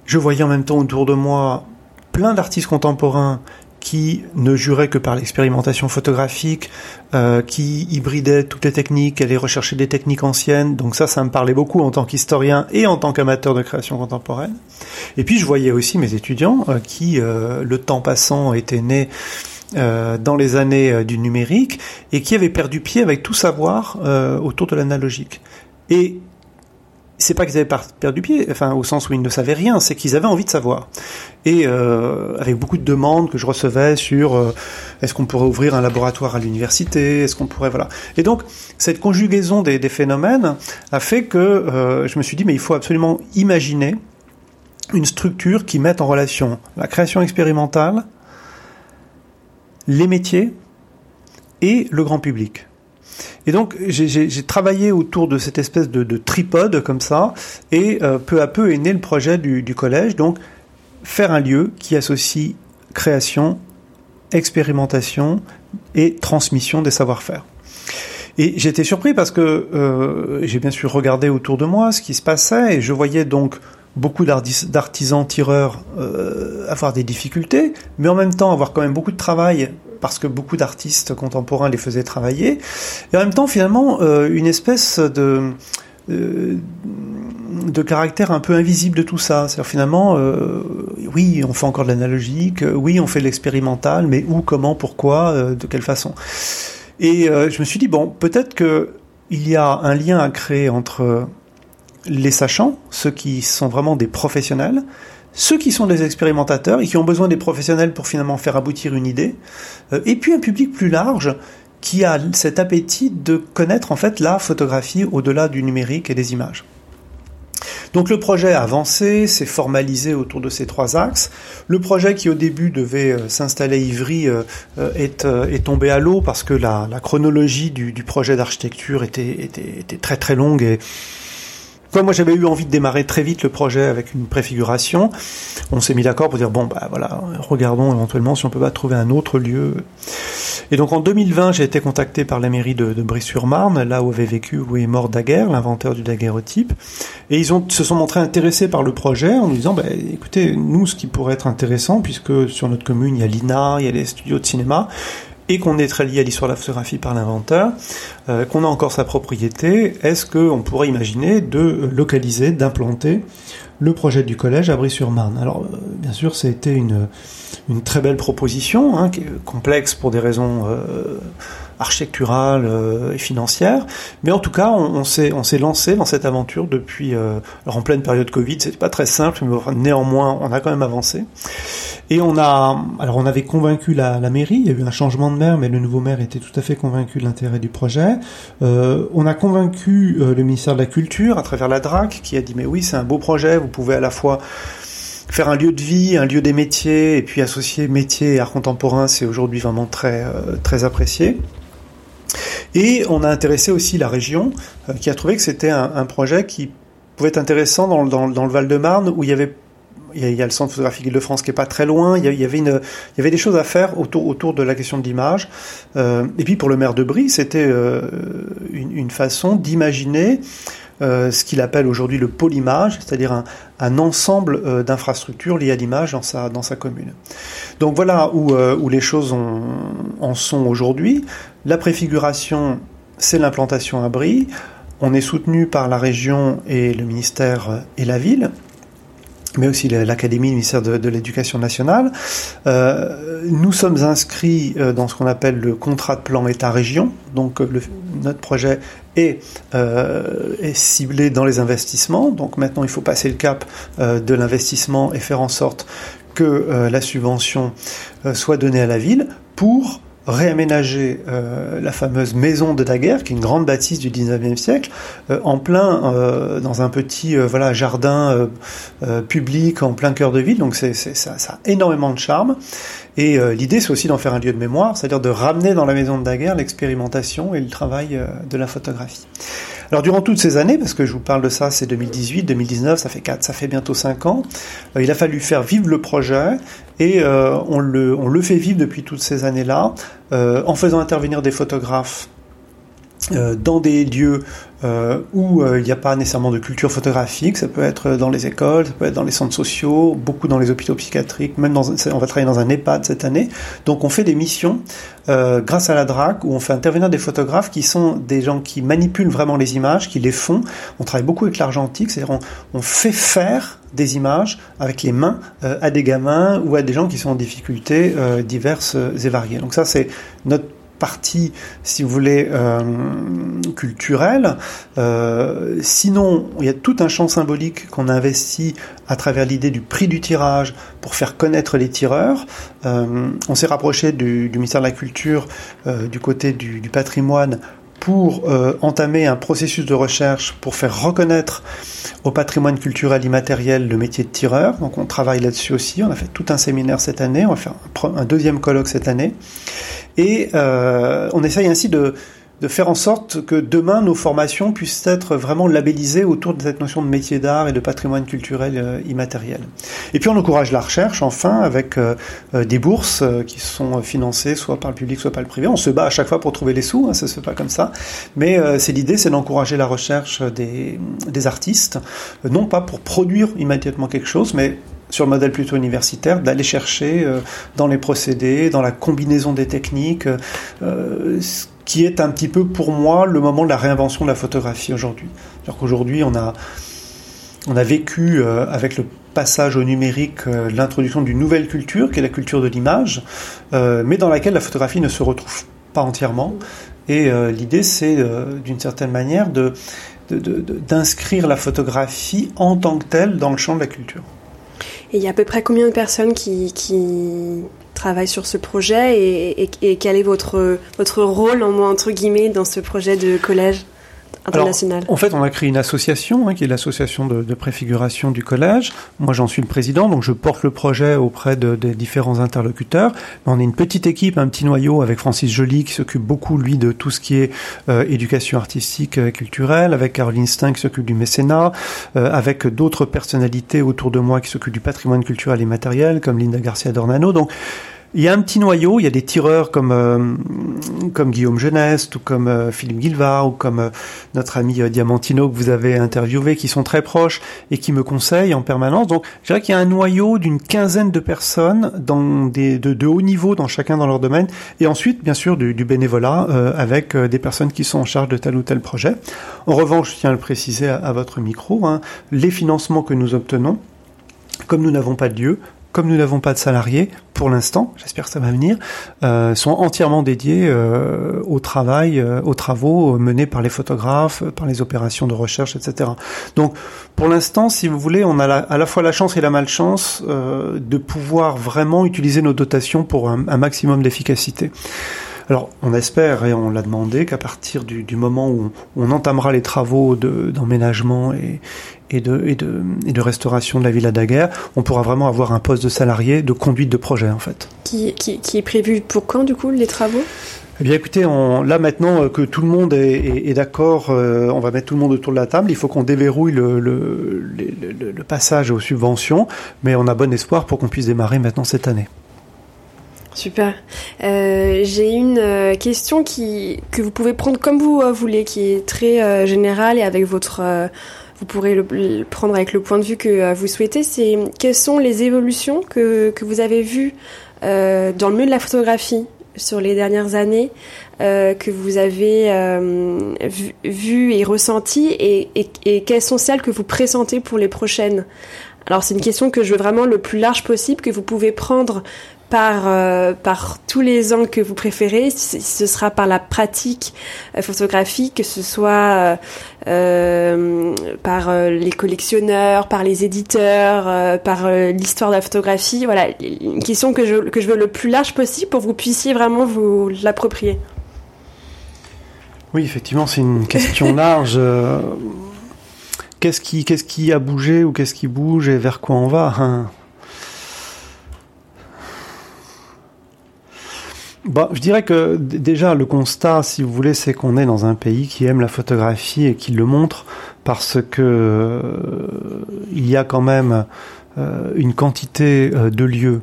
Je voyais en même temps autour de moi plein d'artistes contemporains qui ne juraient que par l'expérimentation photographique, euh, qui hybridaient toutes les techniques, allaient rechercher des techniques anciennes. Donc ça, ça me parlait beaucoup en tant qu'historien et en tant qu'amateur de création contemporaine. Et puis je voyais aussi mes étudiants euh, qui, euh, le temps passant, étaient nés dans les années du numérique et qui avaient perdu pied avec tout savoir autour de l'analogique. Et c'est pas qu'ils avaient perdu pied, enfin au sens où ils ne savaient rien, c'est qu'ils avaient envie de savoir. Et euh, avec beaucoup de demandes que je recevais sur euh, est-ce qu'on pourrait ouvrir un laboratoire à l'université, est-ce qu'on pourrait voilà. Et donc cette conjugaison des, phénomènes a fait que euh, je me suis dit mais il faut absolument imaginer une structure qui mette en relation la création expérimentale, les métiers et le grand public. Et donc j'ai travaillé autour de cette espèce de, de tripode comme ça, et euh, peu à peu est né le projet du, du, collège, donc faire un lieu qui associe création, expérimentation et transmission des savoir-faire. Et j'étais surpris parce que euh, j'ai bien sûr regardé autour de moi ce qui se passait et je voyais donc beaucoup d'artisans tireurs euh, avoir des difficultés, mais en même temps avoir quand même beaucoup de travail parce que beaucoup d'artistes contemporains les faisaient travailler, et en même temps finalement euh, une espèce de euh, de caractère un peu invisible de tout ça. C'est-à-dire finalement, euh, oui, on fait encore de l'analogique, oui, on fait de l'expérimental, mais où, comment, pourquoi, de quelle façon. Et je me suis dit bon, peut-être que il y a un lien à créer entre les sachants, ceux qui sont vraiment des professionnels, ceux qui sont des expérimentateurs et qui ont besoin des professionnels pour finalement faire aboutir une idée, euh, et puis un public plus large qui a cet appétit de connaître en fait la photographie au-delà du numérique et des images. Donc le projet a avancé, s'est formalisé autour de ces trois axes. Le projet qui au début devait euh, s'installer à Ivry euh, est, est, tombé à l'eau parce que la, la chronologie du, du projet d'architecture était, était, était, très très longue et Comme moi j'avais eu envie de démarrer très vite le projet avec une préfiguration, on s'est mis d'accord pour dire bon bah voilà, regardons éventuellement si on peut pas trouver un autre lieu. Et donc en 2020, j'ai été contacté par la mairie de, de Brie-sur-Marne, là où avait vécu où est mort Daguerre, l'inventeur du daguerreotype, et ils ont, se sont montrés intéressés par le projet en nous disant bah, écoutez, nous ce qui pourrait être intéressant, puisque sur notre commune il y a l'INA, il y a les studios de cinéma, et qu'on est très lié à l'histoire de la photographie par l'inventeur, euh, qu'on a encore sa propriété, est-ce qu'on pourrait imaginer de localiser, d'implanter le projet du collège à Brie-sur-Marne? Alors, euh, bien sûr, été une, une très belle proposition, hein, complexe pour des raisons euh, architecturale euh, et financière. Mais en tout cas, on, s'est lancé dans cette aventure depuis euh, alors en pleine période Covid. C'était pas très simple, mais néanmoins, on a quand même avancé. Et on a alors on avait convaincu la, mairie. Il y a eu un changement de maire, mais le nouveau maire était tout à fait convaincu de l'intérêt du projet. Euh, on a convaincu le ministère de la Culture à travers la DRAC, qui a dit mais oui, c'est un beau projet. Vous pouvez à la fois faire un lieu de vie, un lieu des métiers, et puis associer métier et art contemporain, c'est aujourd'hui vraiment très très apprécié. Et on a intéressé aussi la région, euh, qui a trouvé que c'était un, projet qui pouvait être intéressant dans, le Val-de-Marne, où il y avait il y, a, a, le centre photographique de France qui est pas très loin. Il y, avait une, il y avait des choses à faire autour, autour de la question de l'image. Euh, et puis pour le maire de Brie, c'était euh, une, façon d'imaginer ce qu'il appelle aujourd'hui le pôle image, c'est-à-dire un, ensemble euh, d'infrastructures liées à l'image dans sa, commune. Donc voilà où, euh, les choses en sont aujourd'hui. La préfiguration, c'est l'implantation à Brie. On est soutenu par la région et le ministère et la ville mais aussi l'Académie, le ministère de, l'Éducation nationale. Euh, nous sommes inscrits euh, dans ce qu'on appelle le contrat de plan État-région. Donc le, notre projet est, euh, est, ciblé dans les investissements. Donc maintenant, il faut passer le cap euh, de l'investissement et faire en sorte que euh, la subvention soit donnée à la ville pour réaménager euh, la fameuse maison de Daguerre, qui est une grande bâtisse du 19e siècle, euh, en plein euh, dans un petit voilà jardin public en plein cœur de ville. Donc c'est, ça, ça, a énormément de charme. Et l'idée, c'est aussi d'en faire un lieu de mémoire, c'est-à-dire de ramener dans la maison de Daguerre l'expérimentation et le travail de la photographie. Alors durant toutes ces années, parce que je vous parle de ça, c'est 2018, 2019, ça fait 4, ça fait bientôt 5 ans, euh, il a fallu faire vivre le projet et euh, on, le, fait vivre depuis toutes ces années-là euh, en faisant intervenir des photographes euh, dans des lieux où il n'y a pas nécessairement de culture photographique, ça peut être dans les écoles, ça peut être dans les centres sociaux, beaucoup dans les hôpitaux psychiatriques, même dans, on va travailler dans un EHPAD cette année. Donc on fait des missions grâce à la DRAC où on fait intervenir des photographes qui sont des gens qui manipulent vraiment les images, qui les font. On travaille beaucoup avec l'argentique, c'est-à-dire on, fait faire des images avec les mains euh, à des gamins ou à des gens qui sont en difficulté euh, diverses et variées. Donc ça c'est notre partie, si vous voulez, euh, culturelle. Sinon, il y a tout un champ symbolique qu'on a investi à travers l'idée du prix du tirage pour faire connaître les tireurs. On s'est rapproché du, ministère de la Culture du côté du patrimoine pour euh, entamer un processus de recherche pour faire reconnaître au patrimoine culturel immatériel le métier de tireur. Donc on travaille là-dessus aussi. On a fait tout un séminaire cette année. On va faire un, deuxième colloque cette année. Et euh, on essaye ainsi de, de faire en sorte que demain nos formations puissent être vraiment labellisées autour de cette notion de métier d'art et de patrimoine culturel euh, immatériel. Et puis on encourage la recherche enfin avec euh, euh des bourses qui sont financées soit par le public soit par le privé. On se bat à chaque fois pour trouver les sous, hein, ça se fait pas comme ça, mais c'est l'idée, c'est d'encourager la recherche des, artistes, non pas pour produire immédiatement quelque chose, mais sur le modèle plutôt universitaire, d'aller chercher dans les procédés, dans la combinaison des techniques, ce qui est un petit peu pour moi le moment de la réinvention de la photographie aujourd'hui. C'est-à-dire qu'aujourd'hui, on a, on a vécu euh, avec le passage au numérique euh, l'introduction d'une nouvelle culture, qui est la culture de l'image, euh, mais dans laquelle la photographie ne se retrouve pas entièrement. Et l'idée, c'est d'une certaine manière de, d'inscrire la photographie en tant que telle dans le champ de la culture. Et il y a à peu près combien de personnes qui, qui travaillent sur ce projet et, et, quel est votre, votre rôle, en, entre guillemets, dans ce projet de collège international En fait, on a créé une association, hein, qui est l'association de, préfiguration du collège. Moi, j'en suis le président, donc je porte le projet auprès de, des différents interlocuteurs. on est une petite équipe, un petit noyau avec Francis Joly, qui s'occupe beaucoup, lui, de tout ce qui est euh, éducation artistique et culturelle, avec Caroline Stein, qui s'occupe du mécénat, euh, avec d'autres personnalités autour de moi qui s'occupent du patrimoine culturel et matériel, comme Linda Garcia Dornano. Donc, il y a un petit noyau, il y a des tireurs comme euh, Guillaume Geneste ou comme euh, Philippe Guilva ou comme euh, notre ami Diamantino que vous avez interviewé qui sont très proches et qui me conseillent en permanence. Donc je dirais qu'il y a un noyau d'une quinzaine de personnes de, haut niveau dans chacun dans leur domaine et ensuite bien sûr du, bénévolat avec des personnes qui sont en charge de tel ou tel projet. En revanche, je tiens à le préciser à, à votre micro, hein, les financements que nous obtenons comme nous n'avons pas de lieu, comme nous n'avons pas de salariés pour l'instant, j'espère que ça va venir, euh, sont entièrement dédiés euh, au travail, euh, aux travaux menés par les photographes, par les opérations de recherche, etc. Donc, pour l'instant, si vous voulez, on a à la fois la chance et la malchance de pouvoir vraiment utiliser nos dotations pour un, maximum d'efficacité. Alors, on espère et on l'a demandé qu'à partir du, moment où on, entamera les travaux d'emménagement et, et, de, et, de, et de restauration de la villa Daguerre, on pourra vraiment avoir un poste de salarié de conduite de projet, en fait. Qui, qui, qui est prévu pour quand, du coup, les travaux? Eh bien, écoutez, on, là maintenant que tout le monde est, est, est d'accord, euh, on va mettre tout le monde autour de la table. Il faut qu'on déverrouille le, le, le, le, passage aux subventions, mais on a bon espoir pour qu'on puisse démarrer maintenant cette année. Super. Euh, J'ai une euh, question qui que vous pouvez prendre comme vous euh, voulez, qui est très euh, générale et avec votre, euh, vous pourrez le, prendre avec le point de vue que euh, vous souhaitez. C'est quelles sont les évolutions que que vous avez vues dans le milieu de la photographie sur les dernières années, que vous avez vu, vu, et ressenti, et, et, et quelles sont celles que vous pressentez pour les prochaines? Alors c'est une question que je veux vraiment le plus large possible, que vous pouvez prendre par, euh, par tous les angles que vous préférez. Ce sera par la pratique euh, photographique, que ce soit euh, par les collectionneurs, par les éditeurs, par l'histoire de la photographie. Voilà, une question que je, que je veux le plus large possible pour que vous puissiez vraiment vous l'approprier. Oui, effectivement, c'est une question large. qu'est-ce qui, qu'est-ce qui a bougé ou qu'est-ce qui bouge et vers quoi on va hein? Bon, je dirais que déjà le constat, si vous voulez, c'est qu'on est dans un pays qui aime la photographie et qui le montre parce que euh, il y a quand même euh, une quantité euh, de lieux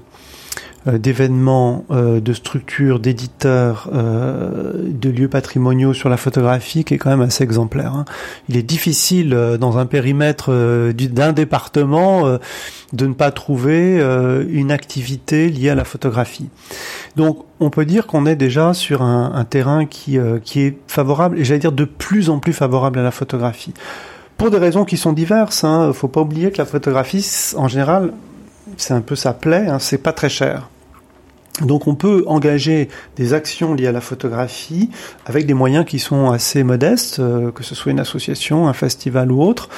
d'événements, euh, de structures, d'éditeurs, euh, de lieux patrimoniaux sur la photographie qui est quand même assez exemplaire. Hein. Il est difficile dans un périmètre d'un département de ne pas trouver une activité liée à la photographie. Donc on peut dire qu'on est déjà sur un, un terrain qui, qui est favorable, et j'allais dire de plus en plus favorable à la photographie. Pour des raisons qui sont diverses, hein, faut pas oublier que la photographie, en général, c'est un peu sa plaie, hein, c'est pas très cher. Donc on peut engager des actions liées à la photographie avec des moyens qui sont assez modestes, euh, que ce soit une association, un festival ou autre.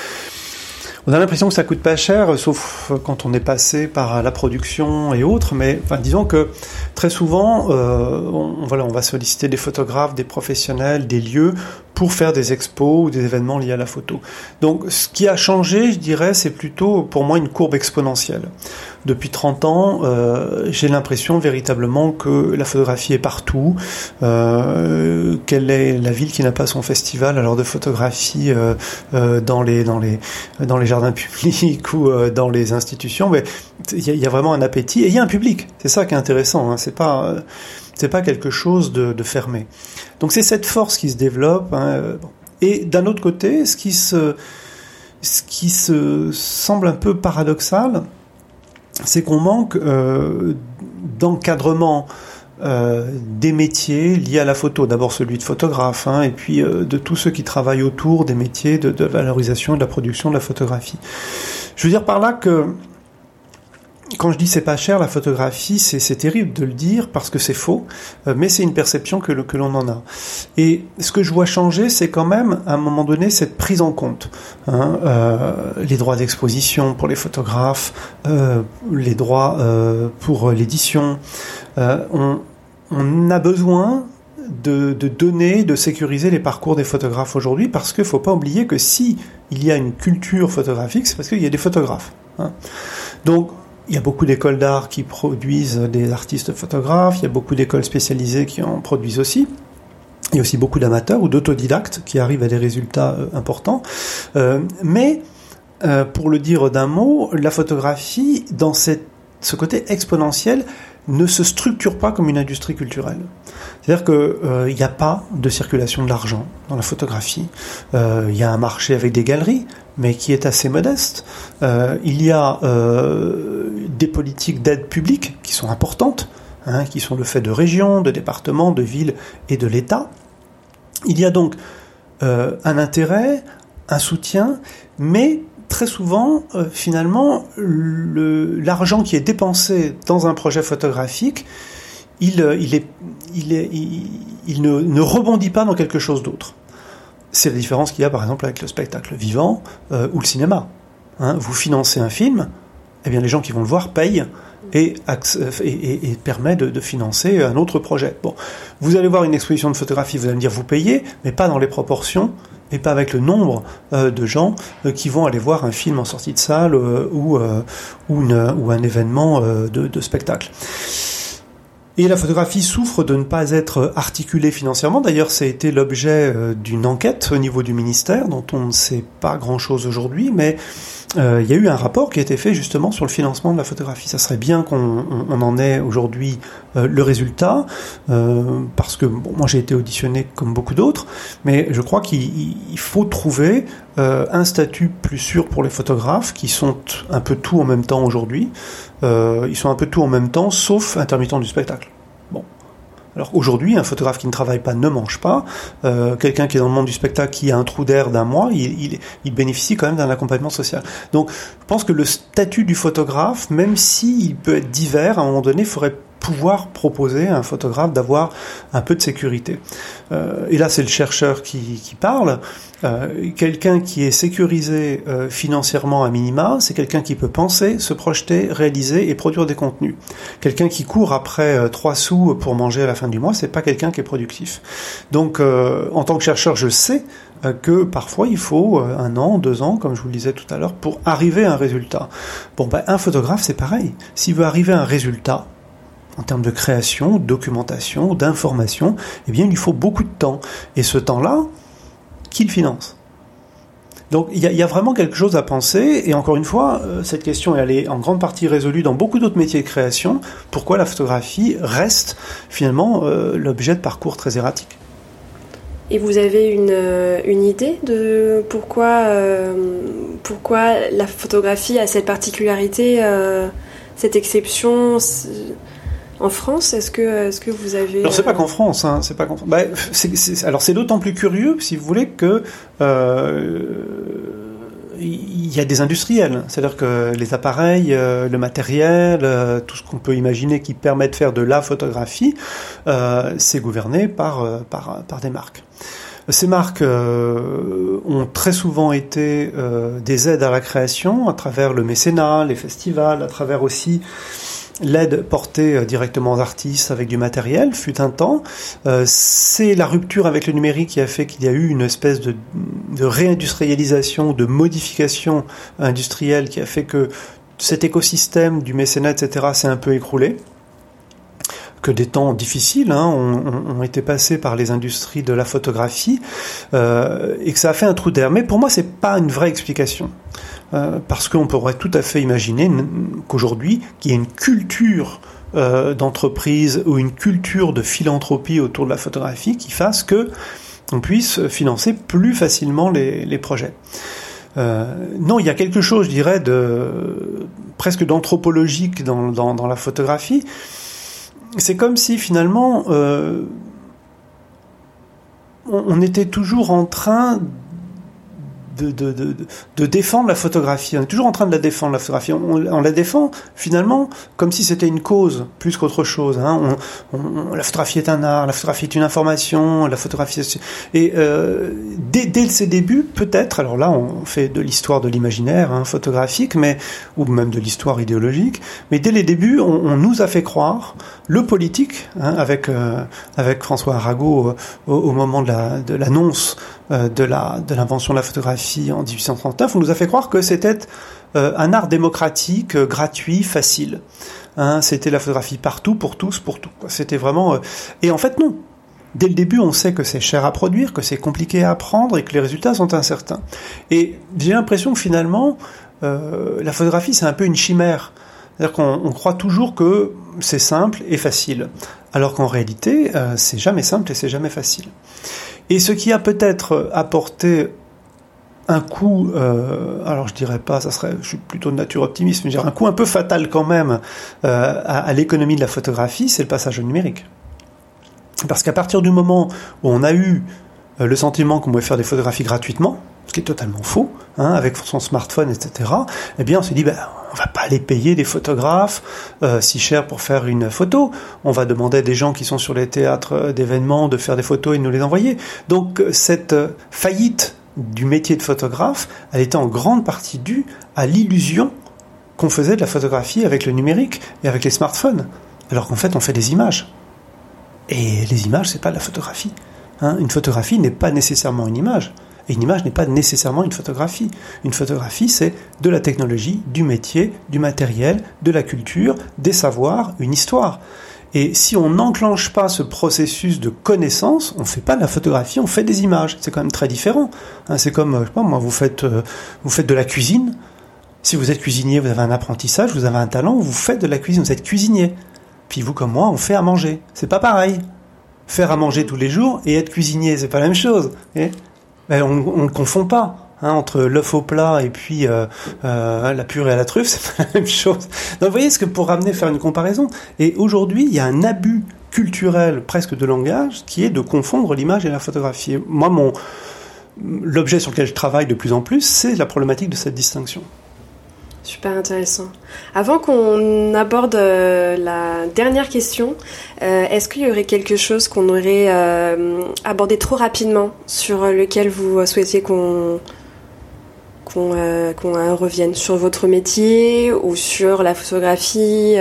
On a l'impression que ça coûte pas cher, sauf quand on est passé par la production et autres. Mais disons que très souvent, euh, on va solliciter des photographes, des professionnels, des lieux pour faire des expos ou des événements liés à la photo. Donc, ce qui a changé, je dirais, c'est plutôt pour moi une courbe exponentielle depuis 30 ans, euh, j'ai l'impression véritablement que la photographie est partout. Euh, quelle est la ville qui n'a pas son festival alors de photographie euh, euh, dans les dans les dans les jardins publics ou euh, dans les institutions Mais il y, a vraiment un appétit et il y a un public. C'est ça qui est intéressant. Hein. C'est pas c'est pas quelque chose de, de fermé. Donc c'est cette force qui se développe. Hein. Et d'un autre côté, ce qui se semble un peu paradoxal, c'est qu'on manque euh, d'encadrement euh, des métiers liés à la photo. D'abord celui de photographe, hein, et puis euh, de tous ceux qui travaillent autour des métiers de, de valorisation et de la production de la photographie. Je veux dire par là que quand je dis c'est pas cher la photographie, c'est terrible de le dire parce que c'est faux, euh, mais c'est une perception que, que l'on en a. Et ce que je vois changer, c'est quand même à un moment donné cette prise en compte. Hein, euh, les droits d'exposition pour les photographes, euh, les droits pour l'édition. On, a besoin de, donner, de sécuriser les parcours des photographes aujourd'hui, parce qu'il ne faut pas oublier que si il y a une culture photographique, c'est parce qu'il y a des photographes. Hein. Donc, il y a beaucoup d'écoles d'art qui produisent des artistes photographes, il y a beaucoup d'écoles spécialisées qui en produisent aussi. Il y a aussi beaucoup d'amateurs ou d'autodidactes qui arrivent à des résultats euh, importants. Euh, mais, euh, pour le dire d'un mot, la photographie, dans ce côté exponentiel, ne se structure pas comme une industrie culturelle. C'est-à-dire qu'il n'y a pas de circulation de l'argent dans la photographie. Il y a un marché avec des galeries, mais qui est assez modeste. il y a des politiques d'aide publique qui sont importantes, hein, qui sont le fait de régions, de départements, de villes et de l'État. Il y a donc euh, un intérêt, un soutien, mais très souvent, euh, finalement, l'argent qui est dépensé dans un projet photographique, il, euh, ne, rebondit pas dans quelque chose d'autre. C'est la différence qu'il y a par exemple avec le spectacle vivant ou le cinéma. Hein, vous financez un film, eh bien les gens qui vont le voir payent et, et, permet de, financer un autre projet. Bon, vous allez voir une exposition de photographie, vous allez me dire vous payez, mais pas dans les proportions et pas avec le nombre euh, de gens euh, qui vont aller voir un film en sortie de salle euh, ou, ou, un événement de spectacle. Et la photographie souffre de ne pas être articulée financièrement. D'ailleurs, ça a été l'objet d'une enquête au niveau du ministère, dont on ne sait pas grand-chose aujourd'hui, mais euh, il y a eu un rapport qui a été fait justement sur le financement de la photographie. Ça serait bien qu'on en ait aujourd'hui euh, le résultat, euh, parce que moi j'ai été auditionné comme beaucoup d'autres, mais je crois qu'il faut trouver un statut plus sûr pour les photographes qui sont un peu tout en même temps aujourd'hui. Ils sont un peu tout en même temps, sauf intermittent du spectacle. Alors aujourd'hui, un photographe qui ne travaille pas ne mange pas. Euh, quelqu'un qui est dans le monde du spectacle, qui a un trou d'air d'un mois, il, il, bénéficie quand même d'un accompagnement social. Donc je pense que le statut du photographe, même s'il peut être divers, à un moment donné, il faudrait pouvoir proposer à un photographe d'avoir un peu de sécurité. Euh, et là, c'est le chercheur qui, qui parle. Euh, quelqu'un qui est sécurisé euh, financièrement à minima, c'est quelqu'un qui peut penser, se projeter, réaliser et produire des contenus. Quelqu'un qui court après euh, trois sous pour manger à la fin du mois, c'est pas quelqu'un qui est productif. Donc, euh, en tant que chercheur, je sais que parfois il faut un an, deux ans, comme je vous le disais tout à l'heure, pour arriver à un résultat. Bon, ben, un photographe, c'est pareil. S'il veut arriver à un résultat, en termes de création, documentation, d'information, eh bien, il lui faut beaucoup de temps. Et ce temps-là, qui le finance? Donc il y, a vraiment quelque chose à penser, et encore une fois, euh, cette question est en grande partie résolue dans beaucoup d'autres métiers de création. Pourquoi la photographie reste finalement euh, l'objet de parcours très erratiques Et vous avez une, euh, une idée de pourquoi, pourquoi la photographie a cette particularité, cette exception en France, est-ce que, est-ce que vous avez... Alors c'est pas qu'en France, hein, c'est pas qu'en bah, alors c'est d'autant plus curieux, si vous voulez, que euh, il y a des industriels, c'est-à-dire que les appareils, euh, le matériel, euh, tout ce qu'on peut imaginer qui permet de faire de la photographie, c'est gouverné par, par, par des marques. Ces marques ont très souvent été des aides à la création à travers le mécénat, les festivals, à travers aussi l'aide portée euh, directement aux artistes avec du matériel fut un temps. Euh, c'est la rupture avec le numérique qui a fait qu'il y a eu une espèce de, réindustrialisation, de modification industrielle qui a fait que cet écosystème du mécénat, etc., s'est un peu écroulé que des temps difficiles hein, ont, ont, été passés par les industries de la photographie euh, et que ça a fait un trou d'air. Mais pour moi, c'est pas une vraie explication. Euh, parce qu'on pourrait tout à fait imaginer qu'aujourd'hui, qu'il y ait une culture euh, d'entreprise ou une culture de philanthropie autour de la photographie qui fasse que on puisse financer plus facilement les, projets. Euh, non, il y a quelque chose, je dirais, de presque d'anthropologique dans, la photographie. C'est comme si finalement on, on, était toujours en train de, de, de, défendre la photographie. On est toujours en train de la défendre, la photographie. On, la défend finalement comme si c'était une cause plus qu'autre chose. Hein. On, la photographie est un art, la photographie est une information, la photographie est... Et euh, dès, dès ses débuts, peut-être, alors là on fait de l'histoire de l'imaginaire hein, photographique, mais ou même de l'histoire idéologique, mais dès les débuts, on, nous a fait croire, le politique, hein, avec, euh, avec François Arago euh, au, moment de l'annonce euh, de l'invention de, la photographie en 1839, on nous a fait croire que c'était un art démocratique, gratuit, facile. Hein, c'était la photographie partout, pour tous, pour tout. C'était vraiment. Et en fait, non. Dès le début, on sait que c'est cher à produire, que c'est compliqué à apprendre et que les résultats sont incertains. Et j'ai l'impression que finalement, la photographie, c'est un peu une chimère. C'est-à-dire qu'on croit toujours que c'est simple et facile, alors qu'en réalité, c'est jamais simple et c'est jamais facile. Et ce qui a peut-être apporté un coup, euh, alors je dirais pas, ça serait, je suis plutôt de nature optimiste, mais je dirais un coup un peu fatal quand même euh, à, l'économie de la photographie, c'est le passage au numérique. Parce qu'à partir du moment où on a eu euh, le sentiment qu'on pouvait faire des photographies gratuitement, ce qui est totalement faux, hein, avec son smartphone, etc., eh bien on s'est dit, ben, on va pas aller payer des photographes euh, si cher pour faire une photo. On va demander à des gens qui sont sur les théâtres euh, d'événements de faire des photos et nous les envoyer. Donc euh, cette faillite du métier de photographe, elle était en grande partie due à l'illusion qu'on faisait de la photographie avec le numérique et avec les smartphones, alors qu'en fait on fait des images. Et les images, c'est pas de la photographie. Hein. une photographie n'est pas nécessairement une image. Et une image n'est pas nécessairement une photographie. Une photographie, c'est de la technologie, du métier, du matériel, de la culture, des savoirs, une histoire. Et si on n'enclenche pas ce processus de connaissance, on ne fait pas de la photographie, on fait des images. C'est quand même très différent. Hein, c'est comme, je sais pas, moi, vous faites, euh, vous faites de la cuisine. Si vous êtes cuisinier, vous avez un apprentissage, vous avez un talent, vous faites de la cuisine, vous êtes cuisinier. Puis vous, comme moi, on fait à manger. C'est pas pareil. Faire à manger tous les jours et être cuisinier, c'est pas la même chose. On ne confond pas. Hein, entre l'œuf au plat et puis euh, euh, la purée à la truffe, c'est pas la même chose. Donc vous voyez ce que pour ramener faire une comparaison. Et aujourd'hui, il y a un abus culturel presque de langage qui est de confondre l'image et la photographie. Moi, mon l'objet sur lequel je travaille de plus en plus, c'est la problématique de cette distinction. Super intéressant. Avant qu'on aborde euh, la dernière question, euh, est-ce qu'il y aurait quelque chose qu'on aurait euh, abordé trop rapidement sur lequel vous souhaitiez qu'on qu'on revienne sur votre métier ou sur la photographie,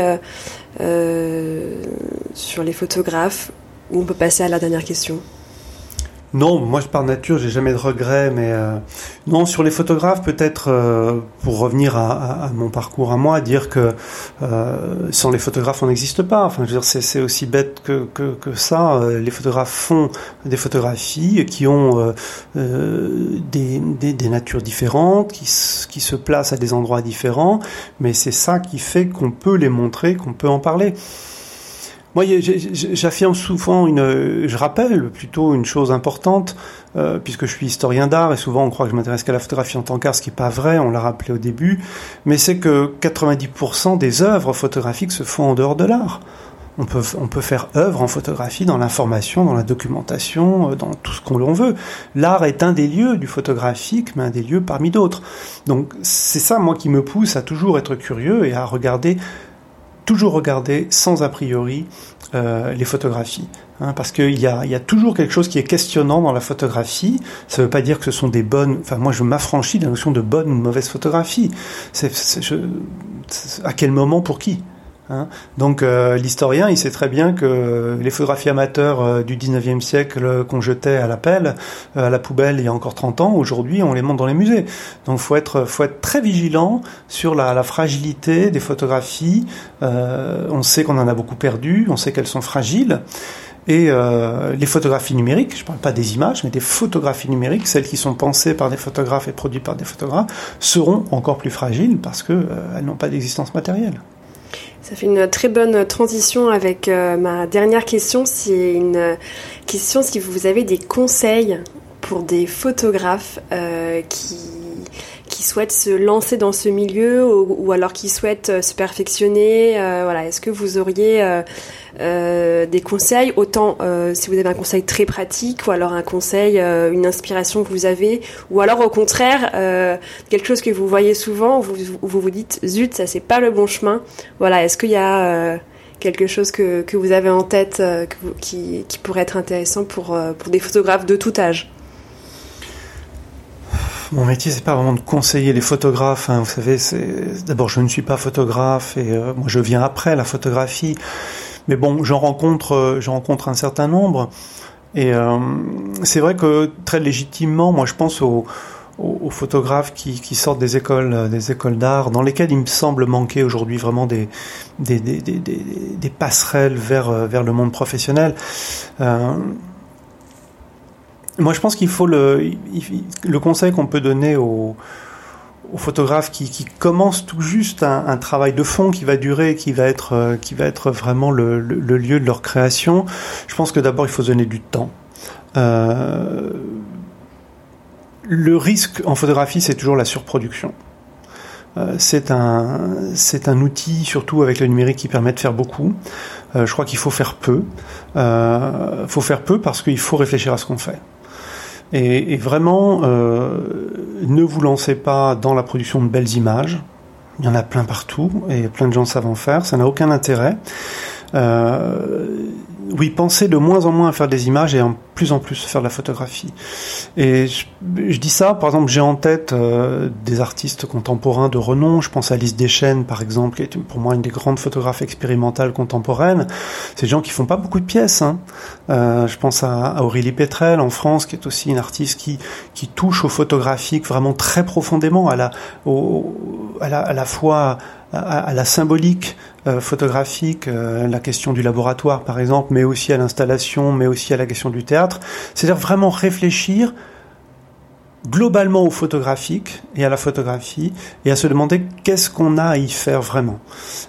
sur les photographes, ou on peut passer à la dernière question? Non, moi par nature j'ai jamais de regrets, mais euh, non sur les photographes peut-être euh, pour revenir à, mon parcours à moi, dire que euh, sans les photographes on n'existe pas. Enfin, je veux dire c'est aussi bête que, que, que ça. les photographes font des photographies qui ont des, des, des, natures différentes, qui, qui se placent à des endroits différents, mais c'est ça qui fait qu'on peut les montrer, qu'on peut en parler. Moi, j'affirme souvent une, je rappelle plutôt une chose importante, euh, puisque je suis historien d'art et souvent on croit que je m'intéresse qu'à la photographie en tant qu'art, ce qui n'est pas vrai, on l'a rappelé au début, mais c'est que 90% des œuvres photographiques se font en dehors de l'art. On peut, on peut faire œuvre en photographie dans l'information, dans la documentation, euh, dans tout ce qu'on l'on veut. L'art est un des lieux du photographique, mais un des lieux parmi d'autres. Donc c'est ça, moi, qui me pousse à toujours être curieux et à regarder toujours regarder sans a priori euh, les photographies. Hein, parce qu'il y a, toujours quelque chose qui est questionnant dans la photographie. Ça ne veut pas dire que ce sont des bonnes... Enfin, moi, je m'affranchis de la notion de bonne ou mauvaise photographie. C'est, à quel moment, pour qui? Hein. Donc euh, l'historien, il sait très bien que les photographies amateurs euh, du 19e siècle euh, qu'on jetait à la pelle, à la poubelle il y a encore 30 ans, aujourd'hui on les monte dans les musées. Donc faut être, faut être très vigilant sur la fragilité des photographies. on sait qu'on en a beaucoup perdu, on sait qu'elles sont fragiles. Et les photographies numériques, je ne parle pas des images, mais des photographies numériques, celles qui sont pensées par des photographes et produites par des photographes, seront encore plus fragiles parce qu'elles n'ont pas d'existence matérielle. Ça fait une très bonne transition avec euh, ma dernière question. C'est une question si vous avez des conseils pour des photographes euh, qui, souhaitent se lancer dans ce milieu ou, alors qui souhaitent se perfectionner Voilà, est-ce que vous auriez des conseils? Autant si vous avez un conseil très pratique ou alors un conseil, une inspiration que vous avez, ou alors au contraire quelque chose que vous voyez souvent où vous vous, dites zut, ça c'est pas le bon chemin. Voilà, est-ce qu'il y a quelque chose que, vous avez en tête euh, qui, pourrait être intéressant pour, euh, pour des photographes de tout âge? Mon métier, c'est pas vraiment de conseiller les photographes. Hein. Vous savez, d'abord je ne suis pas photographe et euh, moi je viens après la photographie. Mais bon, j'en rencontre, j'en rencontre un certain nombre. Et c'est vrai que très légitimement, moi je pense aux, aux, photographes qui, qui, sortent des écoles, euh, des écoles d'art, dans lesquelles il me semble manquer aujourd'hui vraiment des, des, des, des, des, passerelles vers, euh, vers le monde professionnel. Moi, je pense qu'il faut le, le conseil qu'on peut donner aux, photographes qui, commencent tout juste un, travail de fond qui va durer, qui va être, euh, qui va être vraiment le, lieu de leur création. Je pense que d'abord, il faut donner du temps. Euh, le risque en photographie, c'est toujours la surproduction. Euh, c'est un, c'est un outil, surtout avec le numérique, qui permet de faire beaucoup. Je crois qu'il faut faire peu. Euh, faut faire peu parce qu'il faut réfléchir à ce qu'on fait. Et, vraiment, euh, ne vous lancez pas dans la production de belles images. Il y en a plein partout et plein de gens savent en faire. Ça n'a aucun intérêt. Euh, oui, penser de moins en moins à faire des images et en plus en plus faire de la photographie. Et je, dis ça, par exemple, j'ai en tête euh, des artistes contemporains de renom. Je pense à Lise Deschênes, par exemple, qui est pour moi une des grandes photographes expérimentales contemporaines. C'est des gens qui font pas beaucoup de pièces. Hein. Euh, je pense à, à, Aurélie Petrel en France, qui est aussi une artiste qui, qui touche au photographique vraiment très profondément, à la, au, à la, à la fois à, la symbolique euh, photographique, euh, la question du laboratoire par exemple, mais aussi à l'installation, mais aussi à la question du théâtre. C'est-à-dire vraiment réfléchir globalement au photographique et à la photographie et à se demander qu'est-ce qu'on a à y faire vraiment.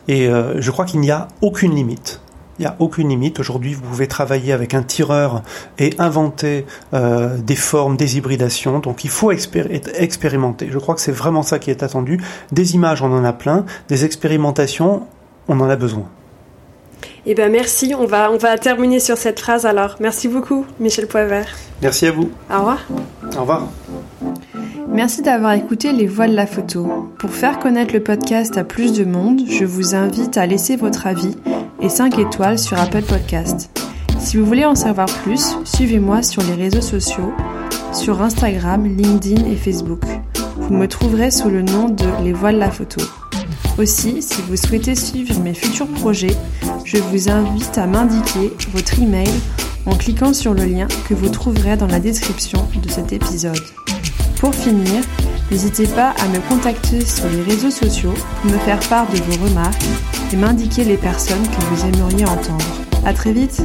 Et euh, je crois qu'il n'y a aucune limite. Il n'y a aucune limite. Aujourd'hui, vous pouvez travailler avec un tireur et inventer euh, des formes, des hybridations. Donc il faut expérimenter. Je crois que c'est vraiment ça qui est attendu. Des images, on en a plein. Des expérimentations, on en a besoin. Eh ben merci. On va, on va terminer sur cette phrase alors. Merci beaucoup, Michel Poivert. Merci à vous. Au revoir. Au revoir. Merci d'avoir écouté Les Voix de la Photo. Pour faire connaître le podcast à plus de monde, je vous invite à laisser votre avis et 5 étoiles sur Apple Podcast. Si vous voulez en savoir plus, suivez-moi sur les réseaux sociaux, sur Instagram, LinkedIn et Facebook. Vous me trouverez sous le nom de Les Voiles de la Photo. Aussi, si vous souhaitez suivre mes futurs projets, je vous invite à m'indiquer votre email en cliquant sur le lien que vous trouverez dans la description de cet épisode. Pour finir, n'hésitez pas à me contacter sur les réseaux sociaux pour me faire part de vos remarques et m'indiquer les personnes que vous aimeriez entendre. À très vite!